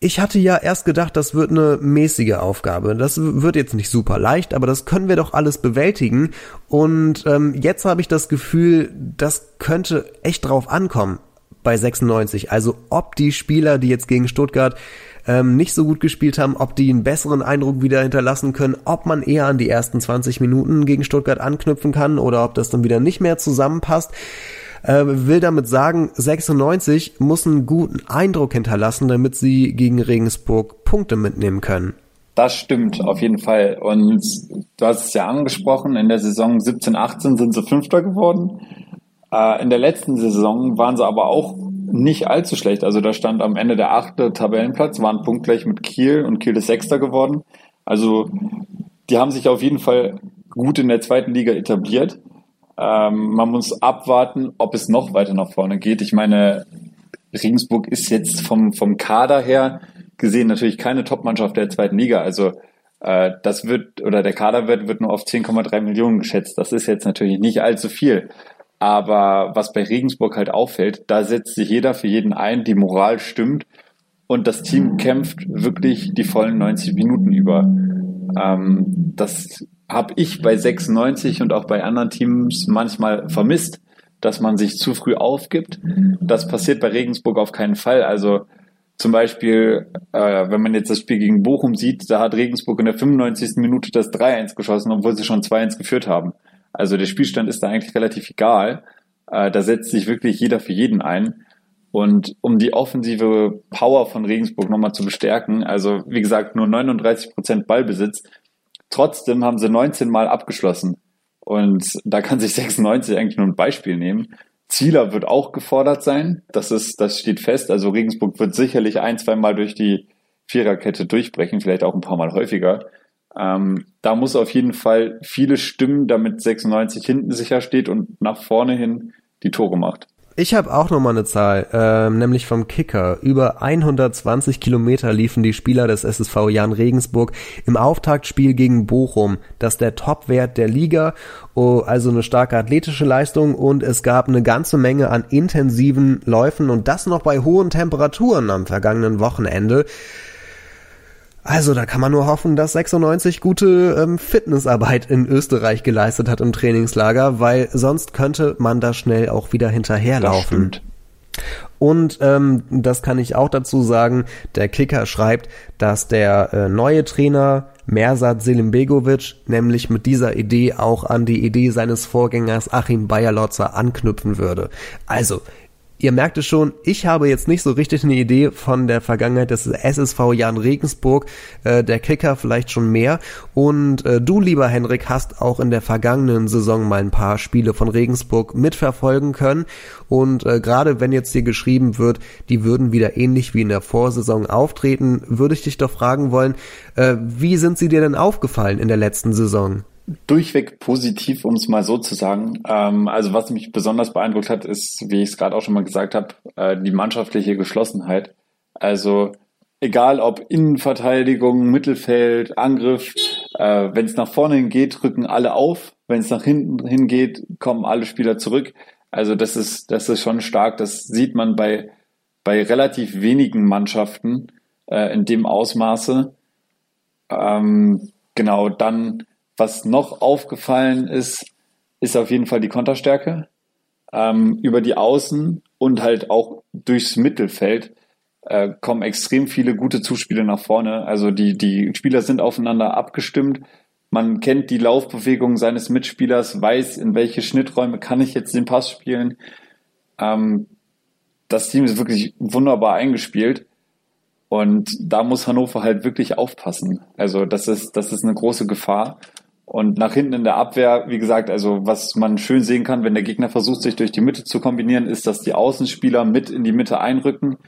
Ich hatte ja erst gedacht, das wird eine mäßige Aufgabe. Das wird jetzt nicht super leicht, aber das können wir doch alles bewältigen. Und ähm, jetzt habe ich das Gefühl, das könnte echt drauf ankommen bei 96. Also ob die Spieler, die jetzt gegen Stuttgart ähm, nicht so gut gespielt haben, ob die einen besseren Eindruck wieder hinterlassen können, ob man eher an die ersten 20 Minuten gegen Stuttgart anknüpfen kann oder ob das dann wieder nicht mehr zusammenpasst. Äh, will damit sagen, 96 muss einen guten Eindruck hinterlassen, damit sie gegen Regensburg Punkte mitnehmen können. Das stimmt, auf jeden Fall. Und du hast es ja angesprochen, in der Saison 17, 18 sind sie Fünfter geworden. Äh, in der letzten Saison waren sie aber auch nicht allzu schlecht. Also da stand am Ende der achte Tabellenplatz, waren punktgleich mit Kiel und Kiel ist Sechster geworden. Also die haben sich auf jeden Fall gut in der zweiten Liga etabliert. Ähm, man muss abwarten, ob es noch weiter nach vorne geht. Ich meine, Regensburg ist jetzt vom, vom Kader her gesehen natürlich keine Topmannschaft der zweiten Liga. Also äh, das wird, oder der Kaderwert wird nur auf 10,3 Millionen geschätzt. Das ist jetzt natürlich nicht allzu viel. Aber was bei Regensburg halt auffällt, da setzt sich jeder für jeden ein, die Moral stimmt und das Team kämpft wirklich die vollen 90 Minuten über. Ähm, das habe ich bei 96 und auch bei anderen Teams manchmal vermisst, dass man sich zu früh aufgibt. Das passiert bei Regensburg auf keinen Fall. Also zum Beispiel, äh, wenn man jetzt das Spiel gegen Bochum sieht, da hat Regensburg in der 95. Minute das 3-1 geschossen, obwohl sie schon 2-1 geführt haben. Also der Spielstand ist da eigentlich relativ egal. Äh, da setzt sich wirklich jeder für jeden ein. Und um die offensive Power von Regensburg nochmal zu bestärken, also wie gesagt, nur 39 Prozent Ballbesitz, trotzdem haben sie 19 Mal abgeschlossen. Und da kann sich 96 eigentlich nur ein Beispiel nehmen. Zieler wird auch gefordert sein. Das ist, das steht fest. Also Regensburg wird sicherlich ein, zwei Mal durch die Viererkette durchbrechen, vielleicht auch ein paar Mal häufiger. Ähm, da muss auf jeden Fall viele stimmen, damit 96 hinten sicher steht und nach vorne hin die Tore macht. Ich habe auch noch mal eine Zahl, äh, nämlich vom Kicker. Über 120 Kilometer liefen die Spieler des SSV Jan Regensburg im Auftaktspiel gegen Bochum. Das ist der Topwert der Liga, oh, also eine starke athletische Leistung und es gab eine ganze Menge an intensiven Läufen und das noch bei hohen Temperaturen am vergangenen Wochenende. Also da kann man nur hoffen, dass 96 gute ähm, Fitnessarbeit in Österreich geleistet hat im Trainingslager, weil sonst könnte man da schnell auch wieder hinterherlaufen. Und ähm, das kann ich auch dazu sagen, der Kicker schreibt, dass der äh, neue Trainer Mersat Selimbegovic nämlich mit dieser Idee auch an die Idee seines Vorgängers Achim Bayerlotzer anknüpfen würde. Also, Ihr merkt es schon, ich habe jetzt nicht so richtig eine Idee von der Vergangenheit des SSV Jan Regensburg, äh, der Kicker vielleicht schon mehr. Und äh, du, lieber Henrik, hast auch in der vergangenen Saison mal ein paar Spiele von Regensburg mitverfolgen können. Und äh, gerade wenn jetzt hier geschrieben wird, die würden wieder ähnlich wie in der Vorsaison auftreten, würde ich dich doch fragen wollen, äh, wie sind sie dir denn aufgefallen in der letzten Saison? Durchweg positiv, um es mal so zu sagen. Ähm, also was mich besonders beeindruckt hat, ist, wie ich es gerade auch schon mal gesagt habe, äh, die mannschaftliche Geschlossenheit. Also egal ob Innenverteidigung, Mittelfeld, Angriff, äh, wenn es nach vorne hingeht, rücken alle auf. Wenn es nach hinten hingeht, kommen alle Spieler zurück. Also das ist, das ist schon stark. Das sieht man bei, bei relativ wenigen Mannschaften äh, in dem Ausmaße. Ähm, genau, dann was noch aufgefallen ist, ist auf jeden Fall die Konterstärke. Ähm, über die Außen und halt auch durchs Mittelfeld äh, kommen extrem viele gute Zuspiele nach vorne. Also die, die Spieler sind aufeinander abgestimmt. Man kennt die Laufbewegung seines Mitspielers, weiß, in welche Schnitträume kann ich jetzt den Pass spielen. Ähm, das Team ist wirklich wunderbar eingespielt. Und da muss Hannover halt wirklich aufpassen. Also das ist, das ist eine große Gefahr. Und nach hinten in der Abwehr, wie gesagt, also was man schön sehen kann, wenn der Gegner versucht, sich durch die Mitte zu kombinieren, ist, dass die Außenspieler mit in die Mitte einrücken.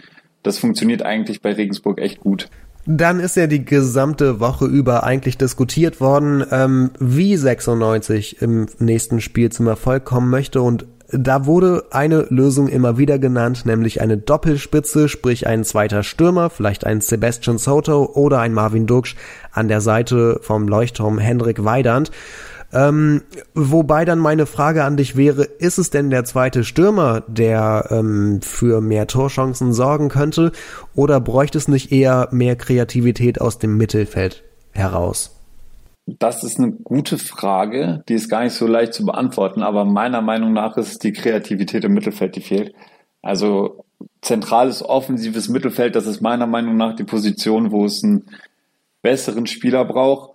Das funktioniert eigentlich bei Regensburg echt gut. Dann ist ja die gesamte Woche über eigentlich diskutiert worden, ähm, wie 96 im nächsten Spiel zum Erfolg kommen möchte und da wurde eine Lösung immer wieder genannt, nämlich eine Doppelspitze, sprich ein zweiter Stürmer, vielleicht ein Sebastian Soto oder ein Marvin Duksch an der Seite vom Leuchtturm Hendrik Weidand. Ähm, wobei dann meine Frage an dich wäre, ist es denn der zweite Stürmer, der ähm, für mehr Torchancen sorgen könnte, oder bräuchte es nicht eher mehr Kreativität aus dem Mittelfeld heraus? Das ist eine gute Frage, die ist gar nicht so leicht zu beantworten, aber meiner Meinung nach ist es die Kreativität im Mittelfeld, die fehlt. Also zentrales offensives Mittelfeld, das ist meiner Meinung nach die Position, wo es einen besseren Spieler braucht.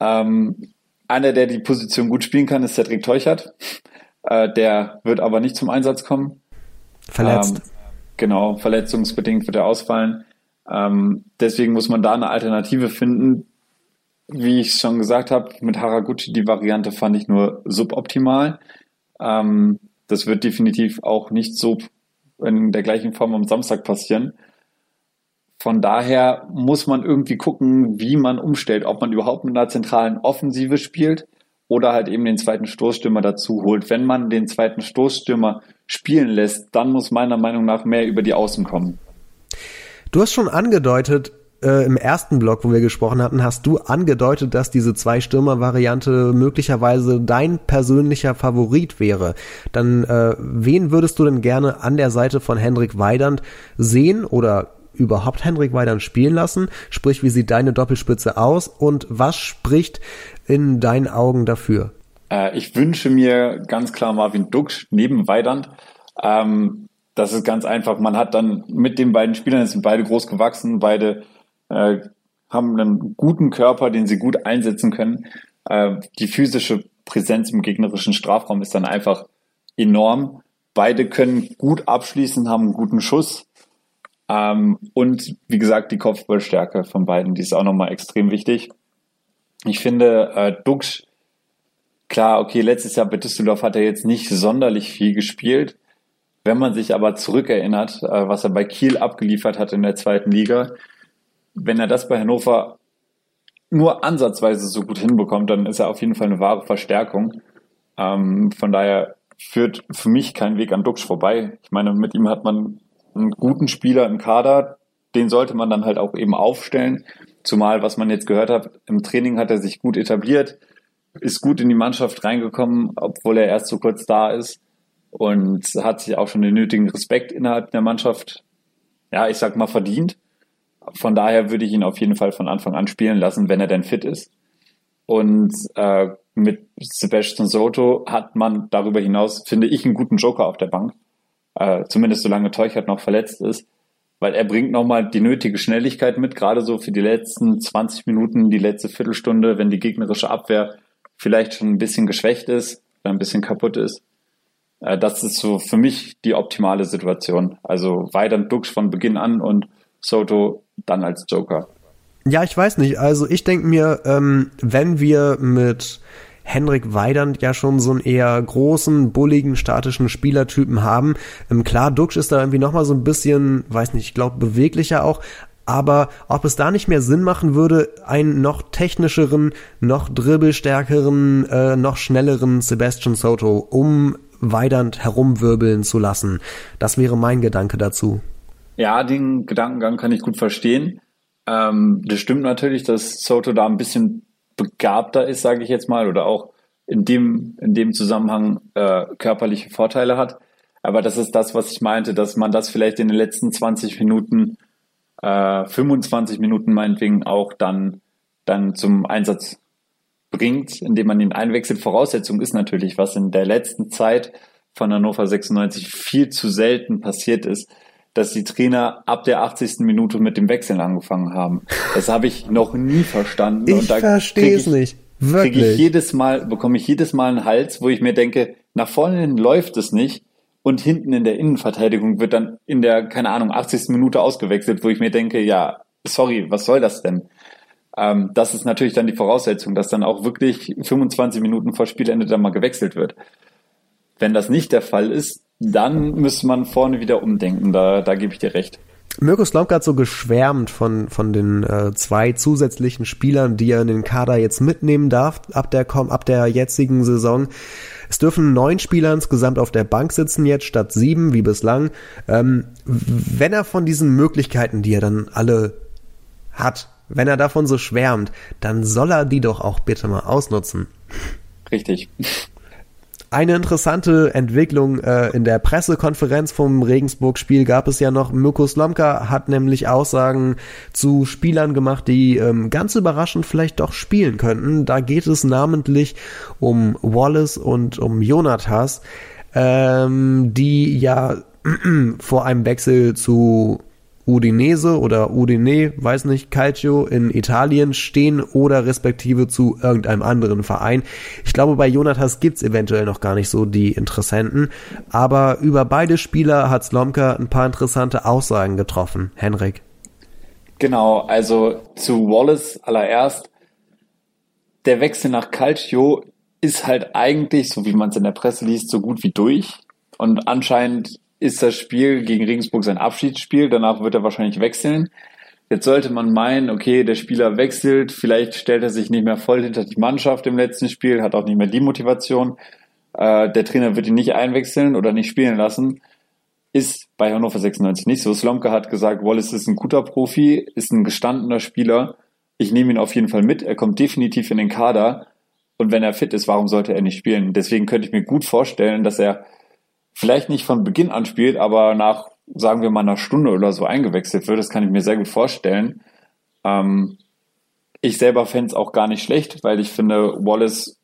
Ähm, einer, der die Position gut spielen kann, ist Cedric Teuchert. Äh, der wird aber nicht zum Einsatz kommen. Verletzt. Ähm, genau, verletzungsbedingt wird er ausfallen. Ähm, deswegen muss man da eine Alternative finden, wie ich schon gesagt habe, mit Haraguchi die Variante fand ich nur suboptimal. Ähm, das wird definitiv auch nicht so in der gleichen Form am Samstag passieren. Von daher muss man irgendwie gucken, wie man umstellt, ob man überhaupt mit einer zentralen Offensive spielt oder halt eben den zweiten Stoßstürmer dazu holt. Wenn man den zweiten Stoßstürmer spielen lässt, dann muss meiner Meinung nach mehr über die Außen kommen. Du hast schon angedeutet, äh, im ersten Blog, wo wir gesprochen hatten, hast du angedeutet, dass diese Zwei-Stürmer-Variante möglicherweise dein persönlicher Favorit wäre. Dann äh, wen würdest du denn gerne an der Seite von Hendrik Weidand sehen oder überhaupt Hendrik Weidand spielen lassen? Sprich, wie sieht deine Doppelspitze aus und was spricht in deinen Augen dafür? Äh, ich wünsche mir ganz klar Marvin Duksch neben Weidand. Ähm, das ist ganz einfach. Man hat dann mit den beiden Spielern, es sind beide groß gewachsen, beide äh, haben einen guten Körper, den sie gut einsetzen können. Äh, die physische Präsenz im gegnerischen Strafraum ist dann einfach enorm. Beide können gut abschließen, haben einen guten Schuss. Ähm, und wie gesagt, die Kopfballstärke von beiden, die ist auch nochmal extrem wichtig. Ich finde, äh, Dux, klar, okay, letztes Jahr bei Düsseldorf hat er jetzt nicht sonderlich viel gespielt. Wenn man sich aber zurückerinnert, äh, was er bei Kiel abgeliefert hat in der zweiten Liga, wenn er das bei Hannover nur ansatzweise so gut hinbekommt, dann ist er auf jeden Fall eine wahre Verstärkung. Ähm, von daher führt für mich kein Weg an Dux vorbei. Ich meine, mit ihm hat man einen guten Spieler im Kader, den sollte man dann halt auch eben aufstellen. Zumal, was man jetzt gehört hat, im Training hat er sich gut etabliert, ist gut in die Mannschaft reingekommen, obwohl er erst so kurz da ist und hat sich auch schon den nötigen Respekt innerhalb der Mannschaft, ja, ich sag mal, verdient. Von daher würde ich ihn auf jeden Fall von Anfang an spielen lassen, wenn er denn fit ist. Und äh, mit Sebastian Soto hat man darüber hinaus, finde ich, einen guten Joker auf der Bank. Äh, zumindest solange Teuchert noch verletzt ist. Weil er bringt nochmal die nötige Schnelligkeit mit, gerade so für die letzten 20 Minuten, die letzte Viertelstunde, wenn die gegnerische Abwehr vielleicht schon ein bisschen geschwächt ist, oder ein bisschen kaputt ist. Äh, das ist so für mich die optimale Situation. Also weiter Dux von Beginn an und Soto dann als Joker. Ja, ich weiß nicht. Also ich denke mir, ähm, wenn wir mit Henrik Weidand ja schon so einen eher großen, bulligen, statischen Spielertypen haben. Ähm, klar, Duxch ist da irgendwie nochmal so ein bisschen, weiß nicht, ich glaube beweglicher auch, aber ob es da nicht mehr Sinn machen würde, einen noch technischeren, noch dribbelstärkeren, äh, noch schnelleren Sebastian Soto um Weidand herumwirbeln zu lassen. Das wäre mein Gedanke dazu. Ja, den Gedankengang kann ich gut verstehen. Ähm, das stimmt natürlich, dass Soto da ein bisschen begabter ist, sage ich jetzt mal, oder auch in dem, in dem Zusammenhang äh, körperliche Vorteile hat. Aber das ist das, was ich meinte, dass man das vielleicht in den letzten 20 Minuten, äh, 25 Minuten meinetwegen auch dann, dann zum Einsatz bringt, indem man ihn einwechselt. Voraussetzung ist natürlich, was in der letzten Zeit von Hannover 96 viel zu selten passiert ist, dass die Trainer ab der 80. Minute mit dem Wechseln angefangen haben. Das habe ich noch nie verstanden. Ich verstehe es nicht. Wirklich. Kriege ich jedes Mal, bekomme ich jedes Mal einen Hals, wo ich mir denke, nach vorne hin läuft es nicht und hinten in der Innenverteidigung wird dann in der, keine Ahnung, 80. Minute ausgewechselt, wo ich mir denke, ja, sorry, was soll das denn? Ähm, das ist natürlich dann die Voraussetzung, dass dann auch wirklich 25 Minuten vor Spielende dann mal gewechselt wird. Wenn das nicht der Fall ist, dann müsste man vorne wieder umdenken, da, da gebe ich dir recht. Mirko Slomka hat so geschwärmt von, von den äh, zwei zusätzlichen Spielern, die er in den Kader jetzt mitnehmen darf, ab der, ab der jetzigen Saison. Es dürfen neun Spieler insgesamt auf der Bank sitzen jetzt, statt sieben, wie bislang. Ähm, wenn er von diesen Möglichkeiten, die er dann alle hat, wenn er davon so schwärmt, dann soll er die doch auch bitte mal ausnutzen. Richtig. Eine interessante Entwicklung äh, in der Pressekonferenz vom Regensburg-Spiel gab es ja noch. Mirko Slomka hat nämlich Aussagen zu Spielern gemacht, die ähm, ganz überraschend vielleicht doch spielen könnten. Da geht es namentlich um Wallace und um Jonathas, ähm, die ja vor einem Wechsel zu Udinese oder Udine, weiß nicht, Calcio in Italien stehen oder respektive zu irgendeinem anderen Verein. Ich glaube, bei Jonathas gibt's eventuell noch gar nicht so die Interessenten, aber über beide Spieler hat Slomka ein paar interessante Aussagen getroffen. Henrik. Genau, also zu Wallace allererst. Der Wechsel nach Calcio ist halt eigentlich, so wie man es in der Presse liest, so gut wie durch. Und anscheinend ist das Spiel gegen Regensburg sein Abschiedsspiel. Danach wird er wahrscheinlich wechseln. Jetzt sollte man meinen, okay, der Spieler wechselt, vielleicht stellt er sich nicht mehr voll hinter die Mannschaft im letzten Spiel, hat auch nicht mehr die Motivation. Äh, der Trainer wird ihn nicht einwechseln oder nicht spielen lassen. Ist bei Hannover 96 nicht so. Slomka hat gesagt, Wallace ist ein guter Profi, ist ein gestandener Spieler. Ich nehme ihn auf jeden Fall mit. Er kommt definitiv in den Kader. Und wenn er fit ist, warum sollte er nicht spielen? Deswegen könnte ich mir gut vorstellen, dass er vielleicht nicht von Beginn an spielt, aber nach sagen wir mal, einer Stunde oder so eingewechselt wird. Das kann ich mir sehr gut vorstellen. Ähm, ich selber fände es auch gar nicht schlecht, weil ich finde, Wallace,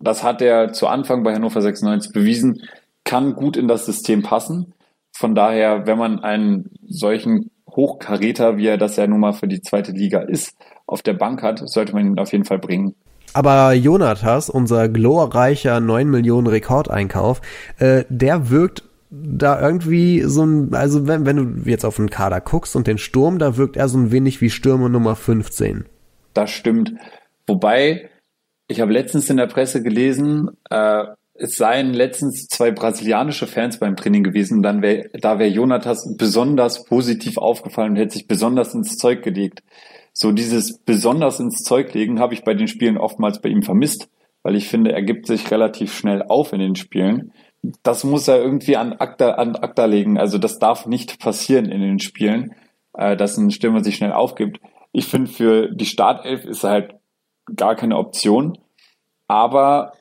das hat er zu Anfang bei Hannover 96 bewiesen, kann gut in das System passen. Von daher, wenn man einen solchen Hochkaräter, wie er das ja nun mal für die zweite Liga ist, auf der Bank hat, sollte man ihn auf jeden Fall bringen. Aber Jonathas, unser glorreicher 9 Millionen Rekordeinkauf, äh, der wirkt da irgendwie so ein, also wenn, wenn du jetzt auf den Kader guckst und den Sturm, da wirkt er so ein wenig wie Stürmer Nummer 15. Das stimmt. Wobei, ich habe letztens in der Presse gelesen, äh, es seien letztens zwei brasilianische Fans beim Training gewesen, dann wär, da wäre Jonatas besonders positiv aufgefallen und hätte sich besonders ins Zeug gelegt. So dieses besonders ins Zeug legen habe ich bei den Spielen oftmals bei ihm vermisst, weil ich finde, er gibt sich relativ schnell auf in den Spielen das muss er irgendwie an Akta, an Akta legen. Also das darf nicht passieren in den Spielen, äh, dass ein Stürmer sich schnell aufgibt. Ich finde, für die Startelf ist er halt gar keine Option. Aber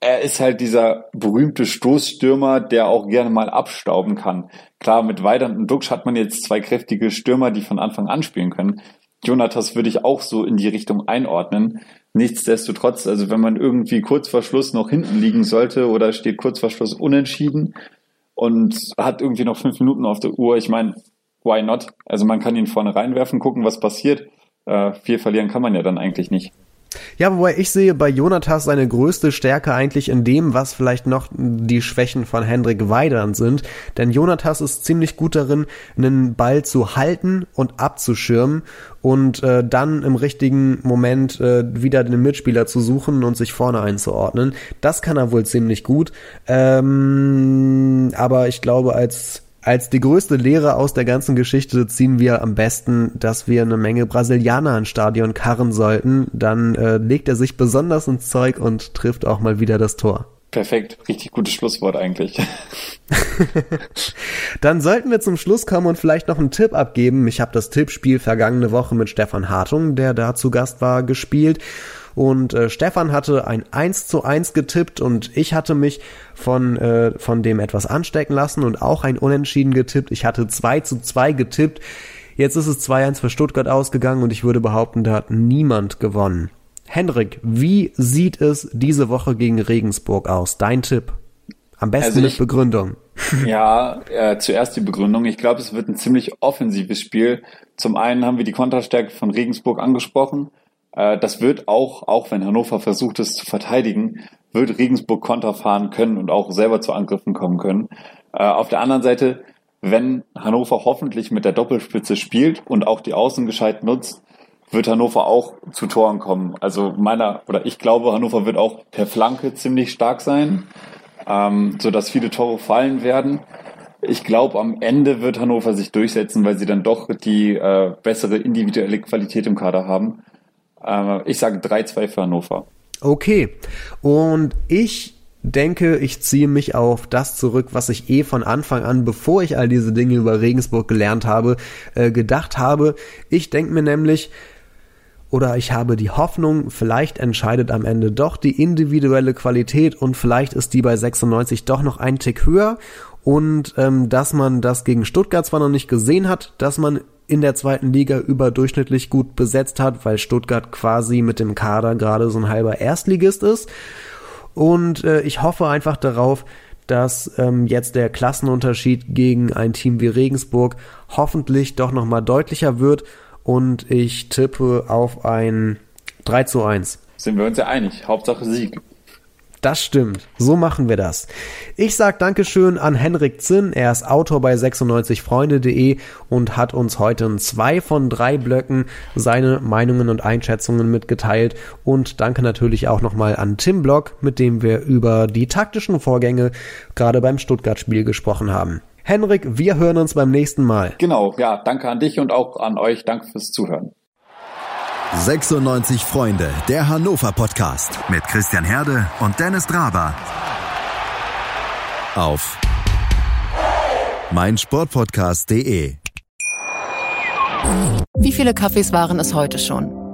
er ist halt dieser berühmte Stoßstürmer, der auch gerne mal abstauben kann. Klar, mit Weidand und Duxch hat man jetzt zwei kräftige Stürmer, die von Anfang an spielen können. Jonathas würde ich auch so in die Richtung einordnen. Nichtsdestotrotz, also wenn man irgendwie kurz vor Schluss noch hinten liegen sollte oder steht kurz vor Schluss unentschieden und hat irgendwie noch fünf Minuten auf der Uhr, ich meine, why not? Also man kann ihn vorne reinwerfen, gucken, was passiert. Äh, viel verlieren kann man ja dann eigentlich nicht. Ja, wobei ich sehe bei Jonathas seine größte Stärke eigentlich in dem, was vielleicht noch die Schwächen von Hendrik Weidand sind. Denn Jonathas ist ziemlich gut darin, einen Ball zu halten und abzuschirmen und äh, dann im richtigen Moment äh, wieder den Mitspieler zu suchen und sich vorne einzuordnen. Das kann er wohl ziemlich gut. Ähm, aber ich glaube, als als die größte Lehre aus der ganzen Geschichte ziehen wir am besten, dass wir eine Menge Brasilianer ans Stadion karren sollten. Dann äh, legt er sich besonders ins Zeug und trifft auch mal wieder das Tor. Perfekt, richtig gutes Schlusswort eigentlich. Dann sollten wir zum Schluss kommen und vielleicht noch einen Tipp abgeben. Ich habe das Tippspiel vergangene Woche mit Stefan Hartung, der da zu Gast war, gespielt. Und äh, Stefan hatte ein 1 zu 1 getippt und ich hatte mich von, äh, von dem etwas anstecken lassen und auch ein Unentschieden getippt. Ich hatte 2 zu 2 getippt. Jetzt ist es 2-1 für Stuttgart ausgegangen und ich würde behaupten, da hat niemand gewonnen. Hendrik, wie sieht es diese Woche gegen Regensburg aus? Dein Tipp. Am besten also ich, mit Begründung. Ja, äh, zuerst die Begründung. Ich glaube, es wird ein ziemlich offensives Spiel. Zum einen haben wir die Konterstärke von Regensburg angesprochen. Äh, das wird auch, auch wenn Hannover versucht es zu verteidigen, wird Regensburg Konter fahren können und auch selber zu Angriffen kommen können. Äh, auf der anderen Seite, wenn Hannover hoffentlich mit der Doppelspitze spielt und auch die Außen gescheit nutzt, wird Hannover auch zu Toren kommen. Also meiner oder ich glaube, Hannover wird auch per Flanke ziemlich stark sein, ähm, so dass viele Tore fallen werden. Ich glaube, am Ende wird Hannover sich durchsetzen, weil sie dann doch die äh, bessere individuelle Qualität im Kader haben. Äh, ich sage 3-2 für Hannover. Okay. Und ich denke, ich ziehe mich auf das zurück, was ich eh von Anfang an, bevor ich all diese Dinge über Regensburg gelernt habe, äh, gedacht habe. Ich denke mir nämlich, oder ich habe die Hoffnung, vielleicht entscheidet am Ende doch die individuelle Qualität und vielleicht ist die bei 96 doch noch ein Tick höher und ähm, dass man das gegen Stuttgart zwar noch nicht gesehen hat, dass man in der zweiten Liga überdurchschnittlich gut besetzt hat, weil Stuttgart quasi mit dem Kader gerade so ein halber Erstligist ist. Und äh, ich hoffe einfach darauf, dass ähm, jetzt der Klassenunterschied gegen ein Team wie Regensburg hoffentlich doch nochmal deutlicher wird und ich tippe auf ein 3 zu 1. Sind wir uns ja einig. Hauptsache Sieg. Das stimmt. So machen wir das. Ich sag Dankeschön an Henrik Zinn. Er ist Autor bei 96freunde.de und hat uns heute in zwei von drei Blöcken seine Meinungen und Einschätzungen mitgeteilt. Und danke natürlich auch nochmal an Tim Block, mit dem wir über die taktischen Vorgänge gerade beim Stuttgart-Spiel gesprochen haben. Henrik, wir hören uns beim nächsten Mal. Genau, ja, danke an dich und auch an euch. Danke fürs Zuhören. 96 Freunde, der Hannover Podcast mit Christian Herde und Dennis Draber. Auf meinsportpodcast.de. Wie viele Kaffees waren es heute schon?